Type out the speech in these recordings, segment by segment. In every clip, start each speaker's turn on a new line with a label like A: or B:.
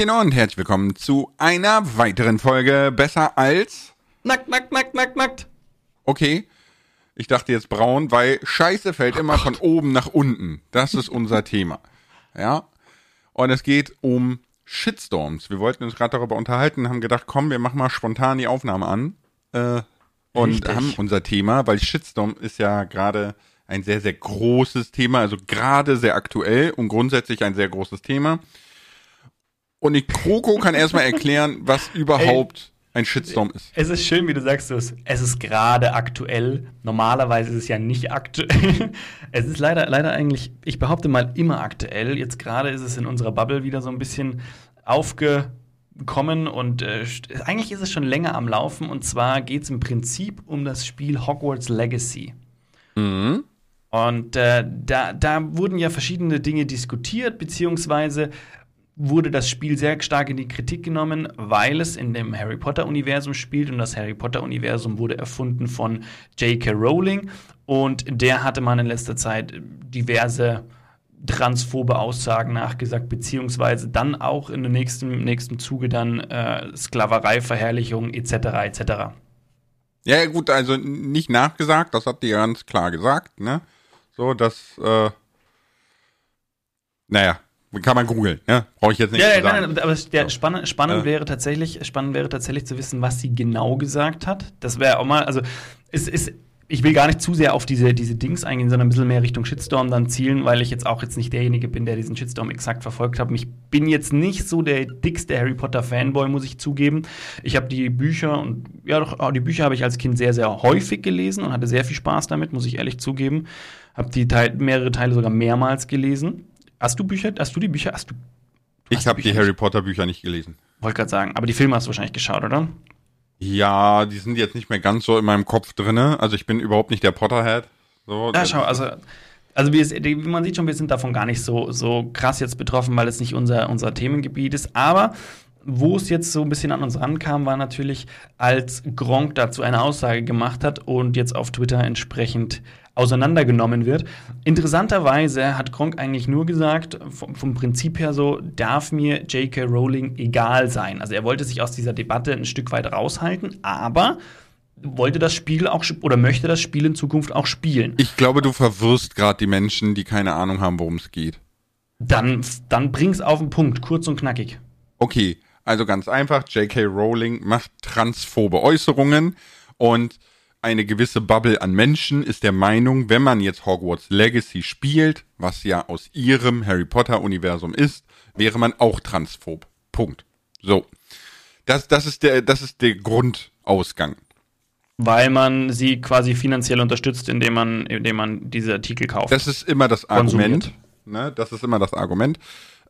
A: Hallöchen und herzlich willkommen zu einer weiteren Folge Besser als.
B: Nackt, nackt, nackt, nackt, nackt.
A: Okay. Ich dachte jetzt braun, weil Scheiße fällt immer von oben nach unten. Das ist unser Thema. Ja. Und es geht um Shitstorms. Wir wollten uns gerade darüber unterhalten, haben gedacht, komm, wir machen mal spontan die Aufnahme an. Äh, und
B: Richtig.
A: haben unser Thema, weil Shitstorm ist ja gerade ein sehr, sehr großes Thema, also gerade sehr aktuell und grundsätzlich ein sehr großes Thema. Und die Kroko kann erstmal erklären, was überhaupt ein Shitstorm ist.
B: Es ist schön, wie du sagst, es es ist gerade aktuell. Normalerweise ist es ja nicht aktuell. Es ist leider, leider eigentlich, ich behaupte mal, immer aktuell. Jetzt gerade ist es in unserer Bubble wieder so ein bisschen aufgekommen und äh, eigentlich ist es schon länger am Laufen. Und zwar geht es im Prinzip um das Spiel Hogwarts Legacy.
A: Mhm.
B: Und äh, da, da wurden ja verschiedene Dinge diskutiert, beziehungsweise wurde das Spiel sehr stark in die Kritik genommen, weil es in dem Harry Potter-Universum spielt und das Harry Potter-Universum wurde erfunden von J.K. Rowling und der hatte man in letzter Zeit diverse transphobe Aussagen nachgesagt, beziehungsweise dann auch in dem nächsten, nächsten Zuge dann äh, Sklaverei-Verherrlichung etc. etc.
A: Ja, ja, gut, also nicht nachgesagt, das hat die ganz klar gesagt, ne? So, dass, äh, naja, kann man googeln, ne? Brauche ich jetzt nicht
B: Ja,
A: zu sagen.
B: nein, nein, aber der, spannend, spannend
A: Äh.
B: wäre tatsächlich, spannend wäre tatsächlich zu wissen, was sie genau gesagt hat. Das wäre auch mal, also es ist, ich will gar nicht zu sehr auf diese, diese Dings eingehen, sondern ein bisschen mehr Richtung Shitstorm dann zielen, weil ich jetzt auch jetzt nicht derjenige bin, der diesen Shitstorm exakt verfolgt hat. Ich bin jetzt nicht so der dickste Harry Potter Fanboy, muss ich zugeben. Ich habe die Bücher und ja doch, auch die Bücher habe ich als Kind sehr, sehr häufig gelesen und hatte sehr viel Spaß damit, muss ich ehrlich zugeben. Habe die Teil, mehrere Teile sogar mehrmals gelesen. Hast du Bücher? Hast du die Bücher? Hast du
A: Ich habe die Harry Potter Bücher nicht gelesen.
B: wollte gerade sagen, aber die Filme hast du wahrscheinlich geschaut, oder?
A: Ja, die sind jetzt nicht mehr ganz so in meinem Kopf drinne. Also ich bin überhaupt nicht der Potterhead. So,
B: Ja, schau, also, also wie man sieht schon, wir sind davon gar nicht so, so krass jetzt betroffen, weil es nicht unser, unser Themengebiet ist. Aber wo es jetzt so ein bisschen an uns rankam, war natürlich, als Gronk dazu eine Aussage gemacht hat und jetzt auf Twitter entsprechend auseinandergenommen wird. Interessanterweise hat Gronk eigentlich nur gesagt, vom, vom Prinzip her so, darf mir J.K. Rowling egal sein. Also er wollte sich aus dieser Debatte ein Stück weit raushalten, aber wollte das Spiel auch oder möchte das Spiel in Zukunft auch spielen.
A: Ich glaube, du verwirrst gerade die Menschen, die keine Ahnung haben, worum es geht.
B: Dann, dann bring's auf den Punkt, kurz und knackig.
A: Okay, also ganz einfach, J.K. Rowling macht transphobe Äußerungen und eine gewisse Bubble an Menschen ist der Meinung, wenn man jetzt Hogwarts Legacy spielt, was ja aus ihrem Harry Potter Universum ist, wäre man auch transphob. Punkt. So. Das, das ist der, das ist der Grundausgang.
B: Weil man sie quasi finanziell unterstützt, indem man, indem man diese Artikel kauft.
A: Das ist immer das. Argument. Ne? Das ist immer das Argument.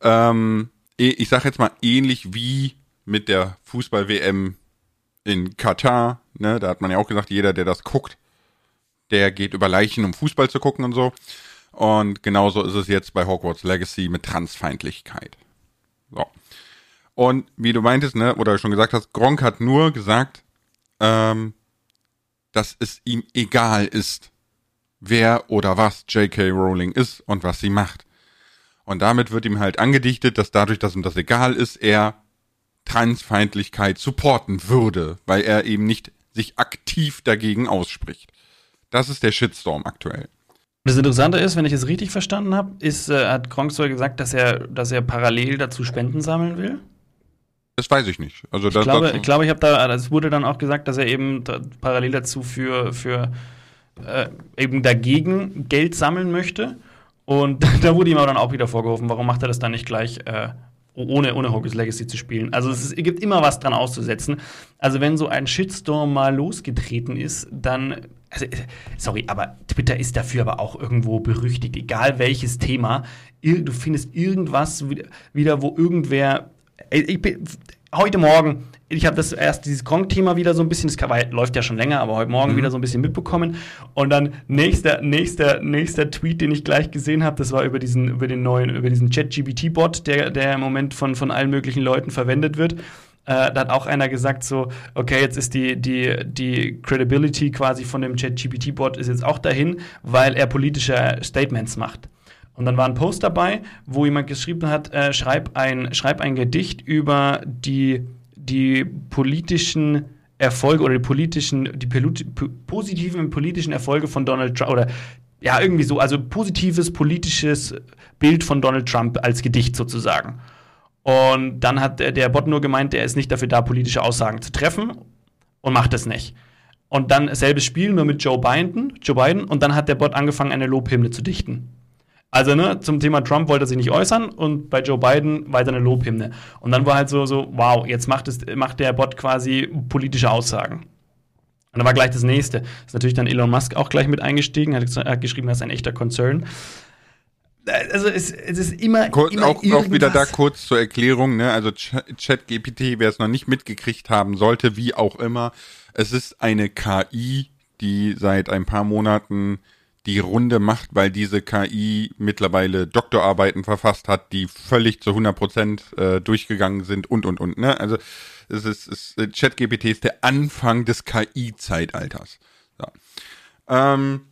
A: Ähm, ich sage jetzt mal ähnlich wie mit der Fußball-WM in Katar. Ne? Da hat man ja auch gesagt, jeder, der das guckt, der geht über Leichen, um Fußball zu gucken und so. Und genauso ist es jetzt bei Hogwarts Legacy mit Transfeindlichkeit. So. Und wie du meintest, ne, oder schon gesagt hast, Gronk hat nur gesagt, ähm, dass es ihm egal ist, wer oder was J.K. Rowling ist und was sie macht. Und damit wird ihm halt angedichtet, dass dadurch, dass ihm das egal ist, er Transfeindlichkeit supporten würde, weil er eben nicht sich aktiv dagegen ausspricht. Das ist der Shitstorm aktuell.
B: Das Interessante ist, wenn ich es richtig verstanden habe, ist, äh, hat Gronk sogar gesagt, dass er, dass er parallel dazu Spenden sammeln will.
A: Das weiß ich nicht. Also
B: Ich
A: das,
B: glaube,
A: das,
B: ich glaube, ich habe da, es wurde dann auch gesagt, dass er eben da, parallel dazu für, für äh, eben dagegen Geld sammeln möchte. Und da wurde ihm aber dann auch wieder vorgeworfen, warum macht er das dann nicht gleich äh, ohne, ohne Hogwarts Legacy zu spielen. Also es, ist, es gibt immer was dran auszusetzen. Also wenn so ein Shitstorm mal losgetreten ist, dann also, sorry, aber Twitter ist dafür aber auch irgendwo berüchtigt, egal welches Thema. Du findest irgendwas wieder, wo irgendwer. Ich bin, heute Morgen, ich habe das erst dieses Gronk-Thema wieder so ein bisschen, das war, läuft ja schon länger, aber heute Morgen wieder so ein bisschen mitbekommen. Und dann nächster, nächster, nächster Tweet, den ich gleich gesehen habe, das war über diesen, über den neuen, über diesen Chat-GBT-Bot, der, der im Moment von, von allen möglichen Leuten verwendet wird. Äh, da hat auch einer gesagt so, okay, jetzt ist die, die, die Credibility quasi von dem Chat-GPT-Bot ist jetzt auch dahin, weil er politische Statements macht. Und dann war ein Post dabei, wo jemand geschrieben hat, äh, schreib, ein, schreib ein Gedicht über die, die politischen Erfolge oder die politischen, die positiven politischen Erfolge von Donald Trump oder ja, irgendwie so, also positives politisches Bild von Donald Trump als Gedicht sozusagen. Und dann hat der Bot nur gemeint, der ist nicht dafür da, politische Aussagen zu treffen und macht es nicht. Und dann selbes Spiel, nur mit Joe Biden, Joe Biden, und dann hat der Bot angefangen, eine Lobhymne zu dichten. Also, ne, zum Thema Trump wollte er sich nicht äußern und bei Joe Biden weiter eine Lobhymne. Und dann war halt so, so, wow, jetzt macht, es, macht der Bot quasi politische Aussagen. Und dann war gleich das nächste. Ist natürlich dann Elon Musk auch gleich mit eingestiegen, hat, hat geschrieben, das ist ein echter Concern.
A: Also es, es ist immer, Kur immer auch, auch wieder da kurz zur Erklärung, ne? Also ChatGPT, wer es noch nicht mitgekriegt haben sollte, wie auch immer, es ist eine KI, die seit ein paar Monaten die Runde macht, weil diese KI mittlerweile Doktorarbeiten verfasst hat, die völlig zu 100 Prozent äh, durchgegangen sind und, und, und. Ne? Also es ist, es, ChatGPT ist der Anfang des KI-Zeitalters. So. Ähm,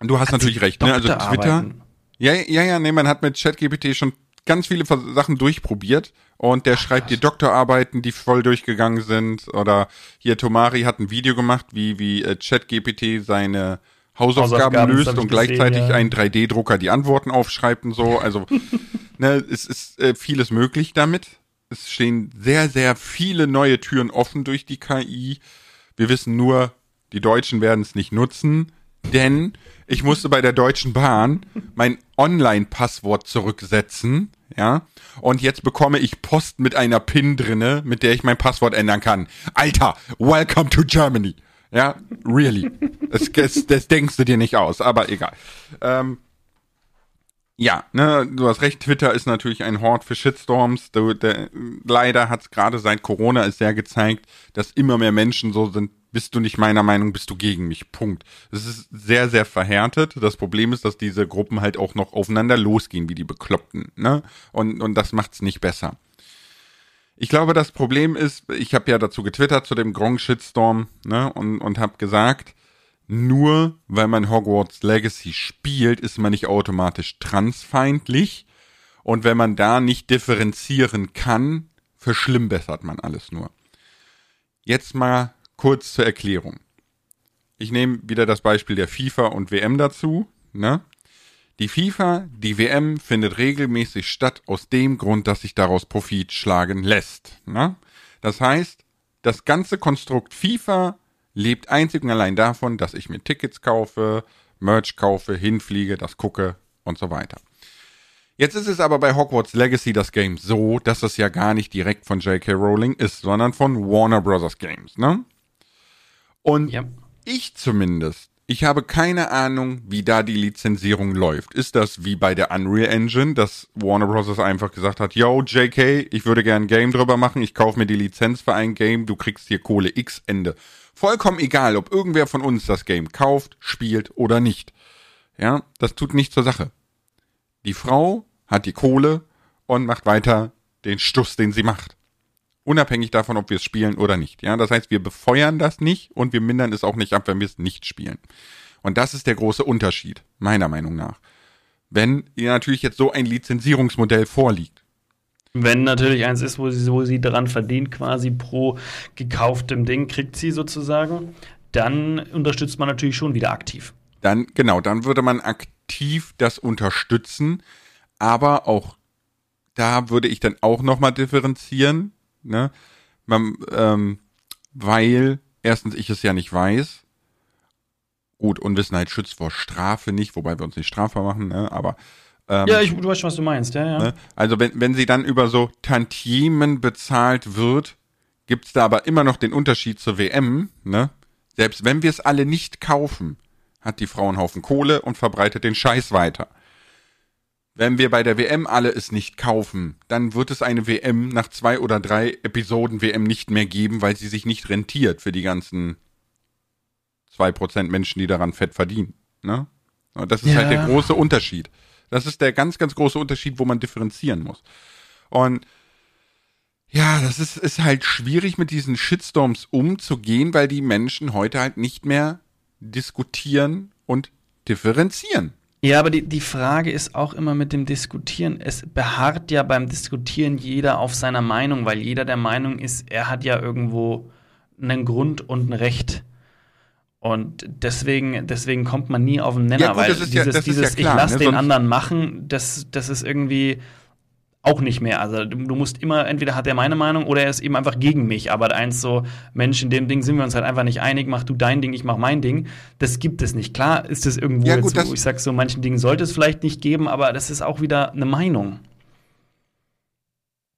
A: du hast hat natürlich recht. Ne? Also Twitter. Ja, ja, ja, nee, man hat mit ChatGPT schon ganz viele Sachen durchprobiert und der Ach, schreibt dir Doktorarbeiten, die voll durchgegangen sind. Oder hier Tomari hat ein Video gemacht, wie, wie äh, ChatGPT seine Hausaufgaben, Hausaufgaben löst und gleichzeitig ja. ein 3D-Drucker die Antworten aufschreibt und so. Also, ne, es ist äh, vieles möglich damit. Es stehen sehr, sehr viele neue Türen offen durch die KI. Wir wissen nur, die Deutschen werden es nicht nutzen, denn ich musste bei der Deutschen Bahn mein Online-Passwort zurücksetzen, ja, und jetzt bekomme ich Post mit einer PIN drinne, mit der ich mein Passwort ändern kann. Alter, welcome to Germany. Ja, really. Das, das, das denkst du dir nicht aus, aber egal. Ähm, ja, ne, du hast recht, Twitter ist natürlich ein Hort für Shitstorms. Du, der, leider hat es gerade seit Corona ist sehr gezeigt, dass immer mehr Menschen so sind, bist du nicht meiner Meinung, bist du gegen mich. Punkt. Es ist sehr, sehr verhärtet. Das Problem ist, dass diese Gruppen halt auch noch aufeinander losgehen, wie die Bekloppten. Ne? Und, und das macht's nicht besser. Ich glaube, das Problem ist, ich habe ja dazu getwittert zu dem Gronk-Shitstorm ne, und, und habe gesagt, nur weil man Hogwarts Legacy spielt, ist man nicht automatisch transfeindlich. Und wenn man da nicht differenzieren kann, verschlimmbessert man alles nur. Jetzt mal kurz zur Erklärung. Ich nehme wieder das Beispiel der FIFA und WM dazu. Ne? Die FIFA, die WM findet regelmäßig statt aus dem Grund, dass sich daraus Profit schlagen lässt. Ne? Das heißt, das ganze Konstrukt FIFA lebt einzig und allein davon, dass ich mir Tickets kaufe, Merch kaufe, hinfliege, das gucke und so weiter. Jetzt ist es aber bei Hogwarts Legacy das Game so, dass es ja gar nicht direkt von J.K. Rowling ist, sondern von Warner Bros. Games, ne? Und ja. ich zumindest ich habe keine Ahnung, wie da die Lizenzierung läuft. Ist das wie bei der Unreal Engine, dass Warner Bros. einfach gesagt hat, yo, JK, ich würde gern ein Game drüber machen, ich kaufe mir die Lizenz für ein Game, du kriegst hier Kohle X Ende. Vollkommen egal, ob irgendwer von uns das Game kauft, spielt oder nicht. Ja, das tut nichts zur Sache. Die Frau hat die Kohle und macht weiter den Stuss, den sie macht. Unabhängig davon, ob wir es spielen oder nicht. Ja, das heißt, wir befeuern das nicht und wir mindern es auch nicht ab, wenn wir es nicht spielen. Und das ist der große Unterschied, meiner Meinung nach. Wenn ihr natürlich jetzt so ein Lizenzierungsmodell vorliegt.
B: Wenn natürlich eins ist, wo sie, wo sie daran verdient, quasi pro gekauftem Ding, kriegt sie sozusagen, dann unterstützt man natürlich schon wieder aktiv.
A: Dann, genau, dann würde man aktiv das unterstützen, aber auch da würde ich dann auch nochmal differenzieren ne? Man, ähm, weil erstens ich es ja nicht weiß. Gut, Unwissenheit schützt vor Strafe nicht, wobei wir uns nicht strafbar machen, ne? aber
B: ähm, ja, ich, du weißt schon, was du meinst, ja, ja. Ne?
A: Also wenn, wenn sie dann über so Tantiemen bezahlt wird, gibt's da aber immer noch den Unterschied zur WM, ne? Selbst wenn wir es alle nicht kaufen, hat die Frau einen Haufen Kohle und verbreitet den Scheiß weiter. Wenn wir bei der WM alle es nicht kaufen, dann wird es eine WM nach zwei oder drei Episoden WM nicht mehr geben, weil sie sich nicht rentiert für die ganzen zwei Prozent Menschen, die daran fett verdienen. Ne? Und das ist ja. halt der große Unterschied. Das ist der ganz, ganz große Unterschied, wo man differenzieren muss. Und ja, das ist, ist halt schwierig, mit diesen Shitstorms umzugehen, weil die Menschen heute halt nicht mehr diskutieren und differenzieren.
B: Ja, aber die, die Frage ist auch immer mit dem Diskutieren. Es beharrt ja beim Diskutieren jeder auf seiner Meinung, weil jeder der Meinung ist, er hat ja irgendwo einen Grund und ein Recht. Und deswegen, deswegen kommt man nie auf den Nenner,
A: Ja, gut,
B: weil
A: ist ja-
B: dieses,
A: ja
B: dieses
A: klar,
B: ich lass
A: ne?
B: den anderen machen, das, das ist irgendwie auch nicht mehr. Also du, du musst immer, entweder hat er meine Meinung oder er ist eben einfach gegen mich. Aber eins so, Mensch, in dem Ding sind wir uns halt einfach nicht einig, mach du dein Ding, ich mach mein Ding. Das gibt es nicht. Klar ist es irgendwo
A: Ja, gut,
B: jetzt,
A: das-
B: wo ich sag, so manchen Dingen sollte es vielleicht nicht geben, aber das ist auch wieder eine Meinung.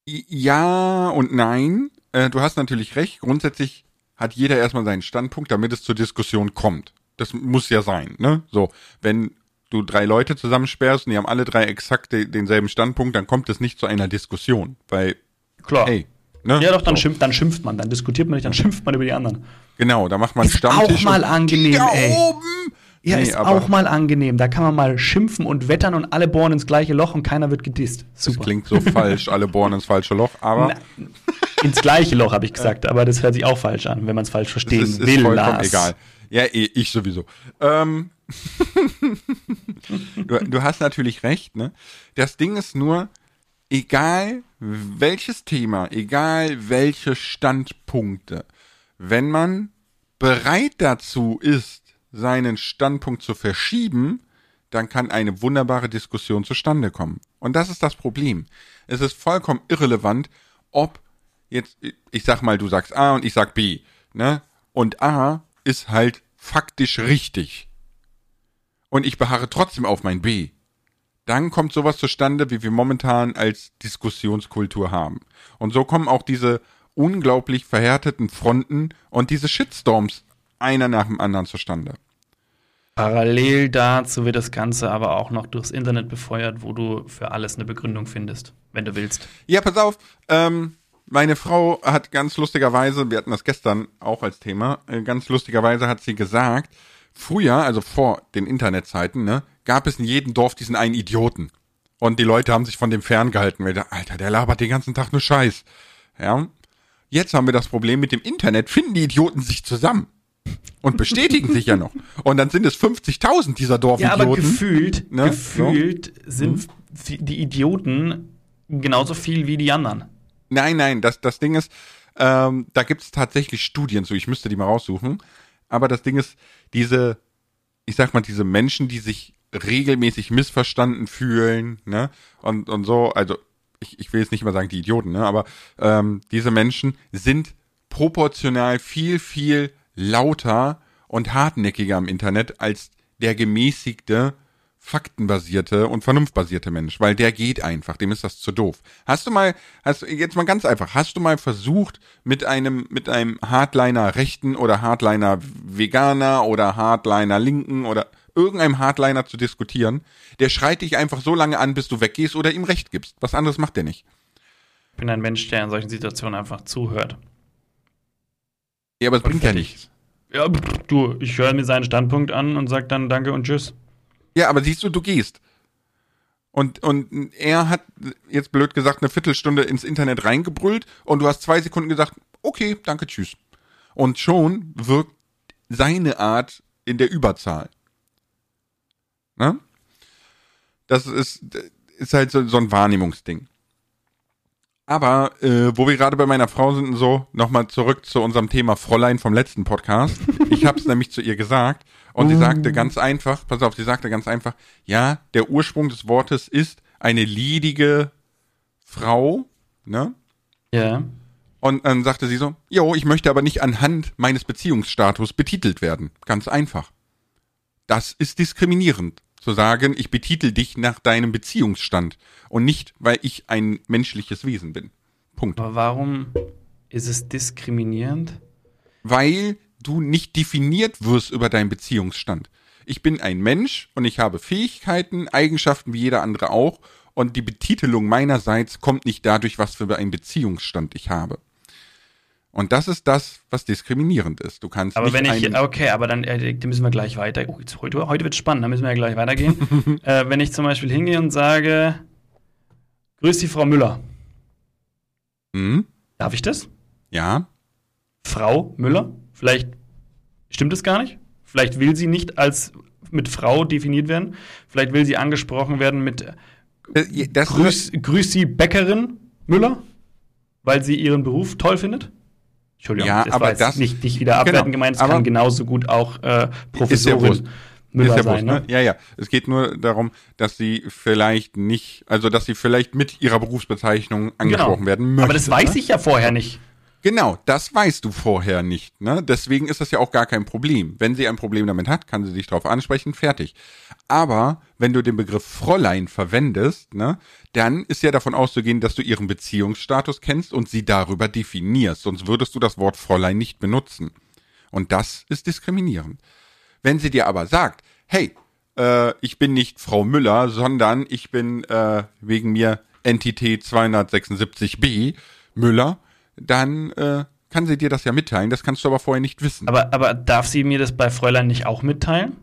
A: Ja und nein. Äh, du hast natürlich recht. Grundsätzlich hat jeder erstmal seinen Standpunkt, damit es zur Diskussion kommt. Das muss ja sein, ne? So, wenn du drei Leute zusammensperrst und die haben alle drei exakt de denselben Standpunkt, dann kommt es nicht zu einer Diskussion, weil,
B: Klar.
A: hey, ne?
B: ja, doch, dann,
A: so.
B: schimpft, dann schimpft man, dann diskutiert man nicht, dann schimpft man über die anderen.
A: Genau, da macht man
B: Ist
A: Stammtisch.
B: auch mal angenehm, ey.
A: oben!
B: Ja,
A: Nee,
B: ist auch mal angenehm. Da kann man mal schimpfen und wettern und alle bohren ins gleiche Loch und keiner wird gedisst.
A: Das
B: Super.
A: klingt so falsch, alle bohren ins falsche Loch, aber
B: Na, ins gleiche Loch, habe ich gesagt, aber das hört sich auch falsch an, wenn man es falsch
A: es
B: verstehen
A: ist, ist
B: will.
A: vollkommen
B: Lars.
A: egal. Ja, eh, ich sowieso. Ähm, du, du hast natürlich recht, ne? Das Ding ist nur, egal welches Thema, egal welche Standpunkte, wenn man bereit dazu ist, seinen Standpunkt zu verschieben, dann kann eine wunderbare Diskussion zustande kommen. Und das ist das Problem. Es ist vollkommen irrelevant, ob jetzt, ich sag mal, du sagst A und ich sag B, ne? Und A ist halt faktisch richtig. Und ich beharre trotzdem auf mein B. Dann kommt sowas zustande, wie wir momentan als Diskussionskultur haben. Und so kommen auch diese unglaublich verhärteten Fronten und diese Shitstorms einer nach dem anderen zustande.
B: Parallel dazu wird das Ganze aber auch noch durchs Internet befeuert, wo du für alles eine Begründung findest, wenn du willst.
A: Ja, pass auf. Ähm, meine Frau hat ganz lustigerweise, wir hatten das gestern auch als Thema, äh, ganz lustigerweise hat sie gesagt, früher, also vor den Internetzeiten, ne, gab es in jedem Dorf diesen einen Idioten. Und die Leute haben sich von dem ferngehalten, weil der, Alter, der labert den ganzen Tag nur Scheiß. Ja. Jetzt haben wir das Problem mit dem Internet, finden die Idioten sich zusammen. Und bestätigen sich ja noch. Und dann sind es 50.000 dieser
B: Ja,
A: Dorfidioten.
B: aber gefühlt,
A: Ne?
B: gefühlt sind f- die Idioten genauso viel wie die anderen.
A: Nein, nein, das, das Ding ist, ähm, da gibt es tatsächlich Studien zu, ich müsste die mal raussuchen. Aber das Ding ist, diese, ich sag mal, diese Menschen, die sich regelmäßig missverstanden fühlen, ne, und, und so, also ich, ich will jetzt nicht mal sagen die Idioten, ne, aber ähm, diese Menschen sind proportional viel, viel lauter und hartnäckiger im Internet als der gemäßigte, faktenbasierte und vernunftbasierte Mensch, weil der geht einfach, dem ist das zu doof. Hast du mal, hast jetzt mal ganz einfach, hast du mal versucht, mit einem, mit einem Hardliner Rechten oder Hardliner Veganer oder Hardliner Linken oder irgendeinem Hardliner zu diskutieren? Der schreit dich einfach so lange an, bis du weggehst oder ihm Recht gibst. Was anderes macht der nicht.
B: Ich bin ein Mensch, der in solchen Situationen einfach zuhört.
A: Ja, aber es bringt ja nichts.
B: Ja, du, ich höre mir seinen Standpunkt an und sag dann Danke und Tschüss.
A: Ja, aber siehst du, du gehst. Und, und er hat jetzt blöd gesagt eine Viertelstunde ins Internet reingebrüllt und du hast zwei Sekunden gesagt, okay, danke, tschüss. Und schon wirkt seine Art in der Überzahl. Ne? Das ist, ist halt so, so ein Wahrnehmungsding. Aber äh, wo wir gerade bei meiner Frau sind und so, nochmal zurück zu unserem Thema Fräulein vom letzten Podcast. Ich habe es nämlich zu ihr gesagt und sie sagte ganz einfach, pass auf, sie sagte ganz einfach, ja, der Ursprung des Wortes ist eine ledige Frau, ne?
B: Ja.
A: Und dann sagte sie so, jo, ich möchte aber nicht anhand meines Beziehungsstatus betitelt werden. Ganz einfach. Das ist diskriminierend, zu sagen, ich betitel dich nach deinem Beziehungsstand und nicht, weil ich ein menschliches Wesen bin. Punkt.
B: Aber warum ist es diskriminierend?
A: Weil du nicht definiert wirst über deinen Beziehungsstand. Ich bin ein Mensch und ich habe Fähigkeiten, Eigenschaften wie jeder andere auch und die Betitelung meinerseits kommt nicht dadurch, was für einen Beziehungsstand ich habe. Und das ist das, was diskriminierend ist. Du kannst
B: Aber
A: nicht
B: wenn ich, okay, aber dann äh, müssen wir gleich weiter. Oh, jetzt, heute, heute wird spannend, da müssen wir ja gleich weitergehen. äh, wenn ich zum Beispiel hingehe und sage, grüß die Frau Müller.
A: Hm?
B: Darf ich das?
A: ja,
B: Frau Müller? Vielleicht stimmt es gar nicht. Vielleicht will sie nicht als mit Frau definiert werden. Vielleicht will sie angesprochen werden mit
A: Äh, Das
B: Grüß, grüß Sie Bäckerin Müller, weil sie ihren Beruf toll findet. Entschuldigung,
A: Ja,
B: das
A: aber
B: war jetzt
A: das-
B: nicht, nicht wieder abwertend
A: genau,
B: gemeint, es kann genauso gut auch äh, Professorin. Müller sein.
A: wurscht,
B: Ne?
A: ne? Ja, ja. Es geht nur darum, dass sie vielleicht nicht, also dass sie vielleicht mit ihrer Berufsbezeichnung angesprochen werden möchte.
B: Genau. Aber das weiß
A: ne?
B: ich ja vorher nicht.
A: Genau, das weißt du vorher nicht. Ne? Deswegen ist das ja auch gar kein Problem. Wenn sie ein Problem damit hat, kann sie dich darauf ansprechen, fertig. Aber wenn du den Begriff Fräulein verwendest, ne, dann ist ja davon auszugehen, dass du ihren Beziehungsstatus kennst und sie darüber definierst. Sonst würdest du das Wort Fräulein nicht benutzen. Und das ist diskriminierend. Wenn sie dir aber sagt, hey, äh, ich bin nicht Frau Müller, sondern ich bin äh, wegen mir Entität 276b Müller, dann äh, kann sie dir das ja mitteilen. Das kannst du aber vorher nicht wissen. Aber,
B: Aber, aber darf sie mir das bei Fräulein nicht auch mitteilen?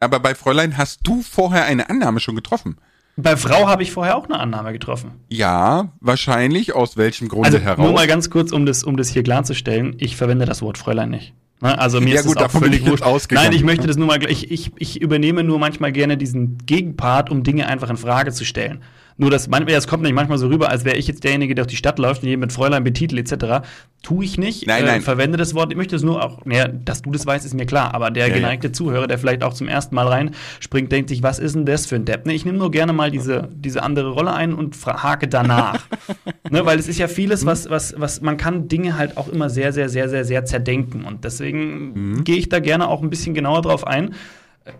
A: bei Fräulein hast du vorher eine Annahme schon getroffen.
B: Bei Frau habe ich vorher auch eine Annahme getroffen.
A: Ja, wahrscheinlich. Aus welchem Grunde
B: Also
A: heraus?
B: nur mal ganz kurz, um das, um das hier klarzustellen, ich verwende das Wort Fräulein nicht. Ne? Also mir
A: Ja,
B: ist
A: gut,
B: das auch völlig
A: jetzt
B: wurscht.
A: ausgegangen.
B: Nein, ich möchte das nur mal, ich, ich, ich übernehme nur manchmal gerne diesen Gegenpart, um Dinge einfach in Frage zu stellen. Nur das, manchmal, das kommt nicht manchmal so rüber, als wäre ich jetzt derjenige, der durch die Stadt läuft und jeden mit Fräulein betitelt etc. Tue ich nicht.
A: Nein, nein.
B: Verwende das Wort. Ich möchte es nur auch, naja, dass du das weißt, ist mir klar. Aber der
A: Ja, ja.
B: geneigte Zuhörer, der vielleicht auch zum ersten Mal reinspringt, denkt sich, was ist denn das für ein Depp? Ne, ich nehme nur gerne mal diese, diese andere Rolle ein und hake danach. ne, weil es ist ja vieles, was, was, was man kann Dinge halt auch immer sehr, sehr, sehr, sehr, sehr zerdenken. Und deswegen gehe ich da gerne auch ein bisschen genauer drauf ein.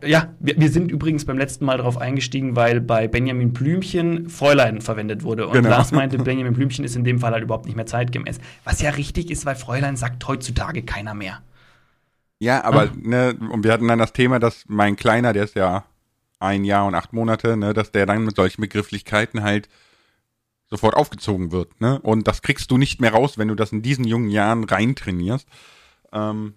B: Äh, Ja, wir, wir sind übrigens beim letzten Mal darauf eingestiegen, weil bei Benjamin Blümchen Fräulein verwendet wurde. Und
A: Genau.
B: Lars meinte, Benjamin Blümchen ist in dem Fall halt überhaupt nicht mehr zeitgemäß. Was ja richtig ist, weil Fräulein sagt heutzutage keiner mehr.
A: Ja, aber,
B: Ah.
A: ne, und wir hatten dann das Thema, dass mein Kleiner, der ist ja ein Jahr und acht Monate, ne, dass der dann mit solchen Begrifflichkeiten halt sofort aufgezogen wird, ne? Und das kriegst du nicht mehr raus, wenn du das in diesen jungen Jahren reintrainierst. Ähm,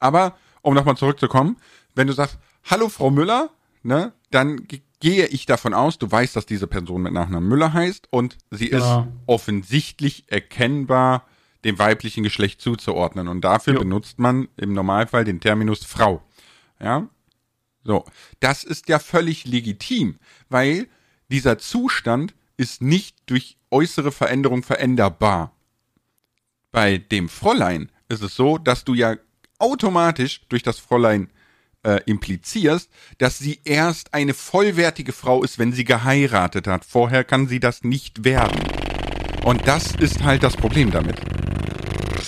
A: aber, um nochmal zurückzukommen, wenn du sagst, hallo Frau Müller, ne, dann ge- gehe ich davon aus, du weißt, dass diese Person mit Nachnamen Müller heißt und sie
B: Genau.
A: ist offensichtlich erkennbar dem weiblichen Geschlecht zuzuordnen. Und dafür
B: Jo.
A: benutzt man im Normalfall den Terminus Frau. Ja? So. Das ist ja völlig legitim, weil dieser Zustand ist nicht durch äußere Veränderung veränderbar. Bei dem Fräulein ist es so, dass du ja automatisch durch das Fräulein äh, implizierst, dass sie erst eine vollwertige Frau ist, wenn sie geheiratet hat. Vorher kann sie das nicht werden. Und das ist halt das Problem damit.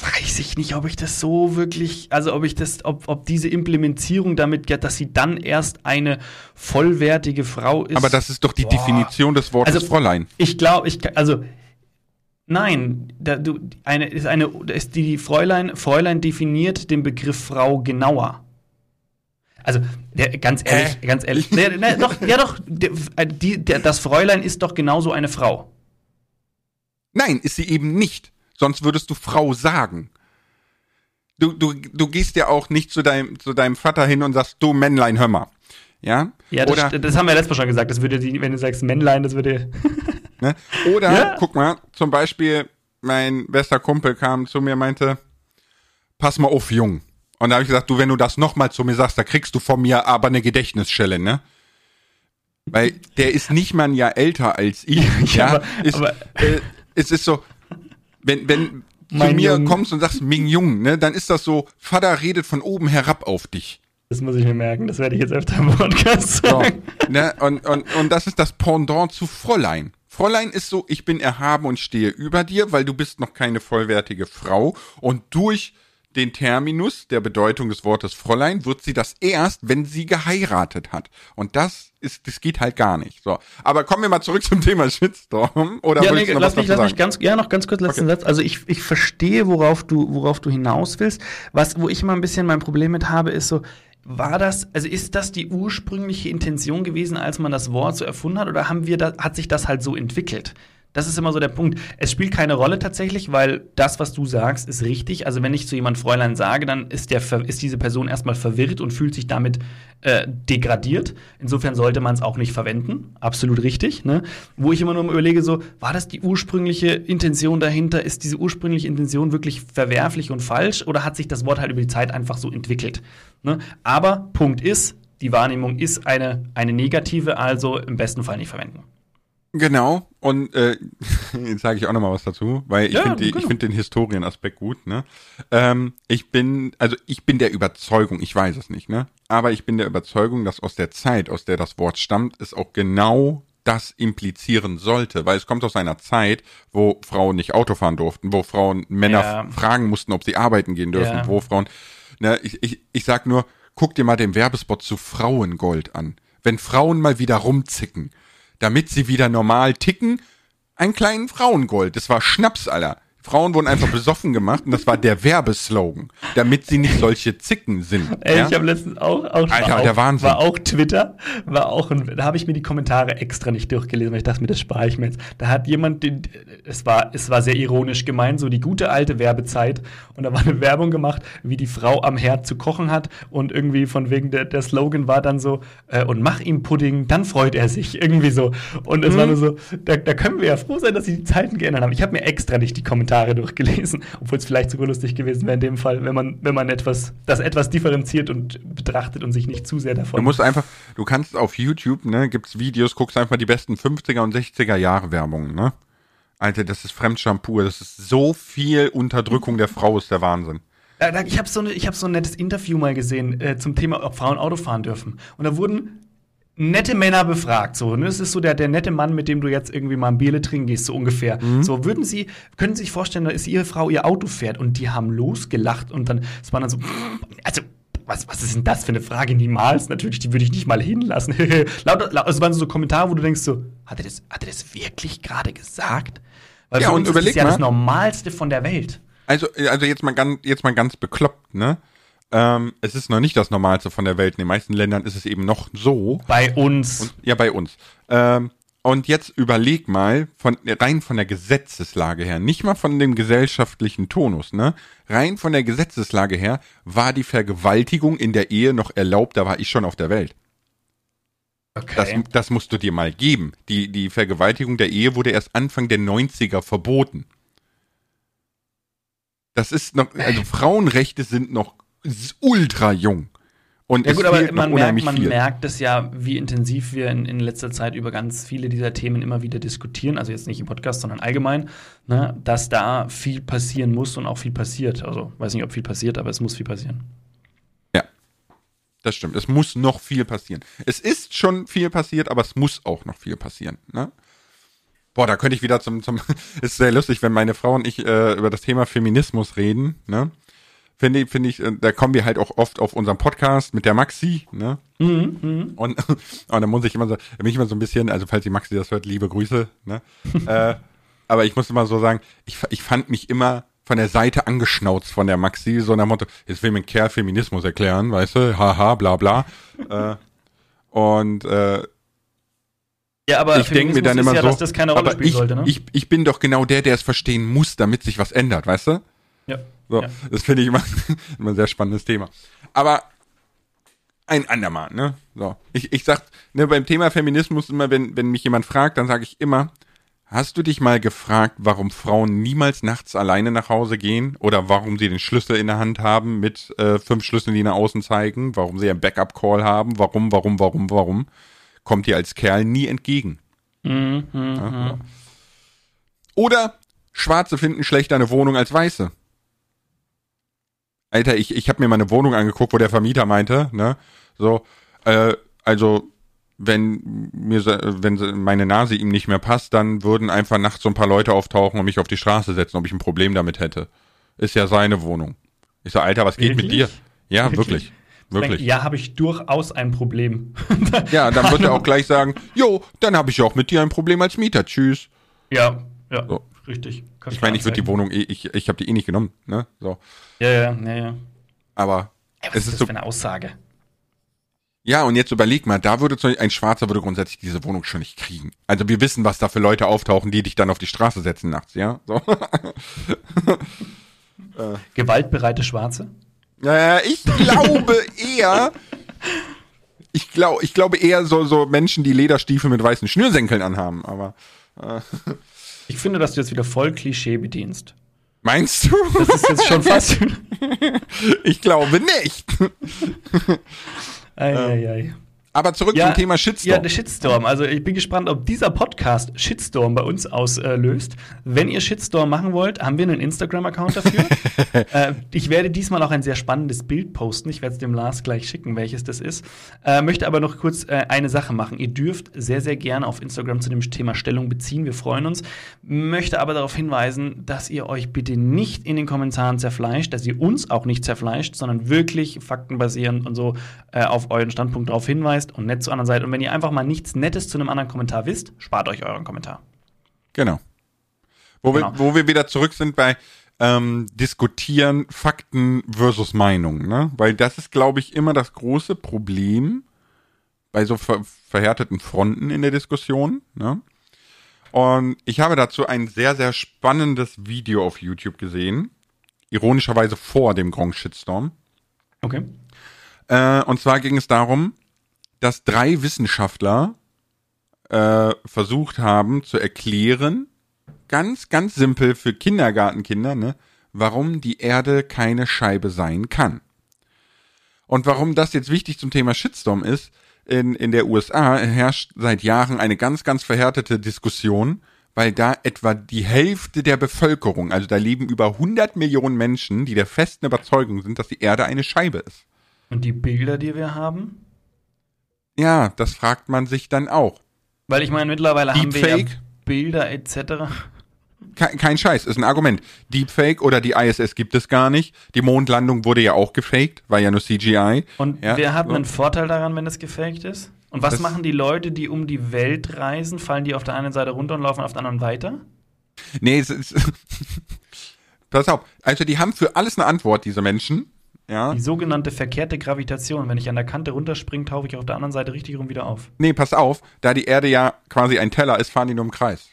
B: Weiß ich nicht, ob ich das so wirklich, also ob ich das, ob, ob diese Implementierung damit, dass sie dann erst eine vollwertige Frau ist.
A: Aber das ist doch die
B: Boah.
A: Definition des Wortes
B: Also-
A: Fräulein.
B: Ich glaube, ich kann- also nein, da, du, eine ist eine ist die Fräulein Fräulein definiert den Begriff Frau genauer. Also der, ganz ehrlich,
A: Hä?
B: ganz ehrlich, der, ne, doch, ja doch, äh, die, der, das Fräulein ist doch genauso eine Frau.
A: Nein, ist sie eben nicht. Sonst würdest du Frau sagen. Du, du, du gehst ja auch nicht zu deinem, zu deinem Vater hin und sagst, du Männlein, hör mal. Ja?
B: Ja, das,
A: Oder,
B: das haben wir letztes Mal schon gesagt. Das würde die, wenn du sagst Männlein, das würde.
A: ne? Oder
B: Ja.
A: guck mal, zum Beispiel, mein bester Kumpel kam zu mir und meinte, pass mal auf, Jung. Und da habe ich gesagt, du, wenn du das nochmal zu mir sagst, da kriegst du von mir aber eine Gedächtnisschelle, ne? Weil der ist nicht mal ein Jahr älter als ich. ja,
B: aber-
A: ist,
B: aber-
A: äh, es ist so, wenn, wenn zu mir
B: Jung.
A: kommst und sagst Ming Jung, ne, dann ist das so, Vater redet von oben herab auf dich.
B: Das muss ich mir merken. Das werde ich jetzt öfter im Podcast
A: So,
B: sagen.
A: ne, und, und, und das ist das Pendant zu Fräulein. Fräulein ist so, ich bin erhaben und stehe über dir, weil du bist noch keine vollwertige Frau. Und durch den Terminus der Bedeutung des Wortes Fräulein wird sie das erst, wenn sie geheiratet hat. Und das ist, das geht halt gar nicht. So. Aber kommen wir mal zurück zum Thema Shitstorm. Oder
B: Ja, nee,
A: noch
B: lass
A: was
B: mich, lass mich ganz, ja, noch ganz kurz letzten Satz. Also ich, ich verstehe, worauf du, worauf du hinaus willst. Was, wo ich immer ein bisschen mein Problem mit habe, ist so, war das, also ist das die ursprüngliche Intention gewesen, als man das Wort so erfunden hat, oder haben wir da, hat sich das halt so entwickelt? Das ist immer so der Punkt. Es spielt keine Rolle tatsächlich, weil das, was du sagst, ist richtig. Also wenn ich zu jemand Fräulein sage, dann ist, der, ist diese Person erstmal verwirrt und fühlt sich damit äh, degradiert. Insofern sollte man es auch nicht verwenden. Absolut richtig. Ne? Wo ich immer nur überlege, so, war das die ursprüngliche Intention dahinter? Ist diese ursprüngliche Intention wirklich verwerflich und falsch? Oder hat sich das Wort halt über die Zeit einfach so entwickelt? Ne? Aber Punkt ist, die Wahrnehmung ist eine, eine negative, also im besten Fall nicht verwenden.
A: Genau, und äh, jetzt sage ich auch noch mal was dazu, weil ich ja, finde genau. find den Historienaspekt gut. Ne? Ähm, ich bin, also ich bin der Überzeugung, ich weiß es nicht, ne? aber ich bin der Überzeugung, dass aus der Zeit, aus der das Wort stammt, es auch genau das implizieren sollte, weil es kommt aus einer Zeit, wo Frauen nicht Auto fahren durften, wo Frauen Männer ja. fragen mussten, ob sie arbeiten gehen dürfen, ja. wo Frauen, ne, ich, ich, ich sag nur, guck dir mal den Werbespot zu Frauengold an. Wenn Frauen mal wieder rumzicken, damit sie wieder normal ticken, einen kleinen Frauengold. Das war Schnaps, Alter. Frauen wurden einfach besoffen gemacht und das war der Werbeslogan, damit sie nicht solche Zicken sind.
B: Ey, ja? ich habe letztens auch, auch
A: Alter,
B: war
A: der Wahnsinn.
B: War auch Twitter, war auch ein, da habe ich mir die Kommentare extra nicht durchgelesen, weil ich dachte mir, das spare ich mir jetzt. Da hat jemand, den, es war, es war sehr ironisch gemeint, so die gute alte Werbezeit und da war eine Werbung gemacht, wie die Frau am Herd zu kochen hat und irgendwie von wegen der, der Slogan war dann so äh, und mach ihm Pudding, dann freut er sich irgendwie so und es mhm. war nur so, da, da können wir ja froh sein, dass sie die Zeiten geändert haben. Ich habe mir extra nicht die Kommentare Kommentare durchgelesen, obwohl es vielleicht sogar lustig gewesen wäre in dem Fall, wenn man, wenn man etwas, das etwas differenziert und betrachtet und sich nicht zu sehr davon.
A: Du musst einfach, du kannst auf YouTube, ne, gibt's Videos, guckst einfach die besten 50er und 60er Jahre Werbungen, ne? Alter, das ist Fremdshampoo, das ist so viel Unterdrückung der Frau, ist der Wahnsinn.
B: Ich habe so, ne, hab so ein nettes Interview mal gesehen äh, zum Thema, ob Frauen Auto fahren dürfen. Und da wurden nette Männer befragt. So, ne? Das ist so der, der nette Mann, mit dem du jetzt irgendwie mal ein Bierle trinken gehst, so ungefähr. Mhm. So, würden Sie, können Sie sich vorstellen, da ist Ihre Frau ihr Auto fährt und die haben losgelacht und dann, es war dann so, also, was, was ist denn das für eine Frage? Niemals, natürlich, die würde ich nicht mal hinlassen. laut, laut, also waren so Kommentare, wo du denkst so, hat er das, hat er das wirklich gerade gesagt? Weil ja, und überleg ist das ja mal, das Normalste von der Welt.
A: Also, also jetzt mal ganz, jetzt mal ganz bekloppt, ne? Ähm, es ist noch nicht das Normalste von der Welt. In den meisten Ländern ist es eben noch so.
B: Bei uns.
A: Und, ja, bei uns. Ähm, und jetzt überleg mal, von, rein von der Gesetzeslage her, nicht mal von dem gesellschaftlichen Tonus, ne? Rein von der Gesetzeslage her war die Vergewaltigung in der Ehe noch erlaubt, da war ich schon auf der Welt. Okay. Das, das musst du dir mal geben. Die, die Vergewaltigung der Ehe wurde erst Anfang der 90er verboten. Das ist noch, also Frauenrechte sind noch ultra jung.
B: Und ja gut, aber man, merkt, man merkt es ja, wie intensiv wir in, in, letzter Zeit über ganz viele dieser Themen immer wieder diskutieren, also jetzt nicht im Podcast, sondern allgemein, ne, dass da viel passieren muss und auch viel passiert. Also weiß nicht, ob viel passiert, aber es muss viel passieren.
A: Ja, das stimmt. Es muss noch viel passieren. Es ist schon viel passiert, aber es muss auch noch viel passieren. Ne? Boah, da könnte ich wieder zum, zum, ist sehr lustig, wenn meine Frau und ich äh, über das Thema Feminismus reden, ne? Finde finde ich, äh, da kommen wir halt auch oft auf unserem Podcast mit der Maxi, ne? Mhm, mh. Und, und da muss ich immer so, bin ich immer so ein bisschen, also falls die Maxi das hört, liebe Grüße, ne? äh, aber ich muss immer so sagen, ich, ich fand mich immer von der Seite angeschnauzt von der Maxi, so nach Motto, jetzt will mir ein Kerl Feminismus erklären, weißt du, haha, bla bla. äh, und äh,
B: ja, aber
A: ich denke mir dann immer ja, so,
B: das keine Rolle
A: aber ich, sollte, ne? ich, ich bin doch genau der, der es verstehen muss, damit sich was ändert, weißt du?
B: Ja.
A: So,
B: ja.
A: Das finde ich immer, immer ein sehr spannendes Thema. Aber ein andermal, ne? So. Ich, ich sag, ne, beim Thema Feminismus immer, wenn, wenn mich jemand fragt, dann sage ich immer, hast du dich mal gefragt, warum Frauen niemals nachts alleine nach Hause gehen? Oder warum sie den Schlüssel in der Hand haben mit äh, fünf Schlüsseln, die nach außen zeigen? Warum sie einen Backup-Call haben? Warum, warum, warum, warum? Kommt dir als Kerl nie entgegen. Mhm, mhm ja, so. Oder Schwarze finden schlechter eine Wohnung als Weiße. Alter, ich, ich habe mir mal eine Wohnung angeguckt, wo der Vermieter meinte, ne, so, äh, also wenn mir wenn meine Nase ihm nicht mehr passt, dann würden einfach nachts so ein paar Leute auftauchen und mich auf die Straße setzen, ob ich ein Problem damit hätte. Ist ja seine Wohnung. Ich so, Alter, was geht wirklich? mit dir? Ja, wirklich. wirklich. Wirklich.
B: Ja, habe ich durchaus ein Problem.
A: ja, dann wird er auch gleich sagen, jo, dann habe ich auch mit dir ein Problem als Mieter. Tschüss.
B: Ja, ja. So. Richtig.
A: Kann ich meine, ich würde die Wohnung eh, ich, ich habe die eh nicht genommen, ne? So.
B: Ja, ja, ja, ja.
A: Aber
B: ja, was es ist, ist das so, für eine Aussage?
A: Ja, und jetzt überleg mal, da würde zum ein Schwarzer würde grundsätzlich diese Wohnung schon nicht kriegen. Also wir wissen, was da für Leute auftauchen, die dich dann auf die Straße setzen nachts, ja? So.
B: Gewaltbereite Schwarze?
A: Naja, ich glaube eher, ich glaube, ich glaube eher so, so Menschen, die Lederstiefel mit weißen Schnürsenkeln anhaben, aber
B: Ich finde, dass du jetzt wieder voll Klischee bedienst.
A: meinst du?
B: Das ist jetzt schon fast.
A: Ich glaube nicht.
B: ei, ei, ei.
A: Aber zurück
B: Ja,
A: zum Thema Shitstorm.
B: Ja, der Shitstorm. Also ich bin gespannt, ob dieser Podcast Shitstorm bei uns auslöst. Wenn ihr Shitstorm machen wollt, haben wir einen Instagram-Account dafür. äh, ich werde diesmal auch ein sehr spannendes Bild posten. Ich werde es dem Lars gleich schicken, welches das ist. Äh, möchte aber noch kurz äh, eine Sache machen. Ihr dürft sehr, sehr gerne auf Instagram zu dem Thema Stellung beziehen. Wir freuen uns. Möchte aber darauf hinweisen, dass ihr euch bitte nicht in den Kommentaren zerfleischt, dass ihr uns auch nicht zerfleischt, sondern wirklich faktenbasierend und so äh, auf euren Standpunkt darauf hinweist und nett zur anderen Seite. Und wenn ihr einfach mal nichts Nettes zu einem anderen Kommentar wisst, spart euch euren Kommentar.
A: Genau. Wo,
B: Genau.
A: Wir, wo wir wieder zurück sind bei ähm, Diskutieren Fakten versus Meinung, ne? Weil das ist, glaube ich, immer das große Problem bei so ver verhärteten Fronten in der Diskussion, ne? Und ich habe dazu ein sehr, sehr spannendes Video auf YouTube gesehen. Ironischerweise vor dem Gronk Shitstorm.
B: Okay.
A: Äh, und zwar ging es darum, dass drei Wissenschaftler äh, versucht haben zu erklären, ganz, ganz simpel für Kindergartenkinder, ne, warum die Erde keine Scheibe sein kann. Und warum das jetzt wichtig zum Thema Shitstorm ist, in, in der USA herrscht seit Jahren eine ganz, ganz verhärtete Diskussion, weil da etwa die Hälfte der Bevölkerung, also da leben über 100 Millionen Menschen, die der festen Überzeugung sind, dass die Erde eine Scheibe ist.
B: Und die Bilder, die wir haben?
A: Ja, das fragt man sich dann auch.
B: Weil ich meine, mittlerweile haben wir ja
A: Deepfake?
B: Bilder etc.
A: Kein, kein Scheiß, ist ein Argument. Deepfake oder die ISS gibt es gar nicht. Die Mondlandung wurde ja auch gefaked, war ja nur CGI.
B: Und
A: ja,
B: wer hat
A: so.
B: einen Vorteil daran, wenn es gefaked ist? Und was
A: Das-
B: machen die Leute, die um die Welt reisen? Fallen die auf der einen Seite runter und laufen auf der anderen weiter?
A: Nee, es ist. Pass auf, also die haben für alles eine Antwort, diese Menschen. Ja.
B: Die sogenannte verkehrte Gravitation. Wenn ich an der Kante runterspringe, tauche ich auf der anderen Seite richtig rum wieder auf.
A: Nee, pass auf, da die Erde ja quasi ein Teller ist, fahren die nur im Kreis.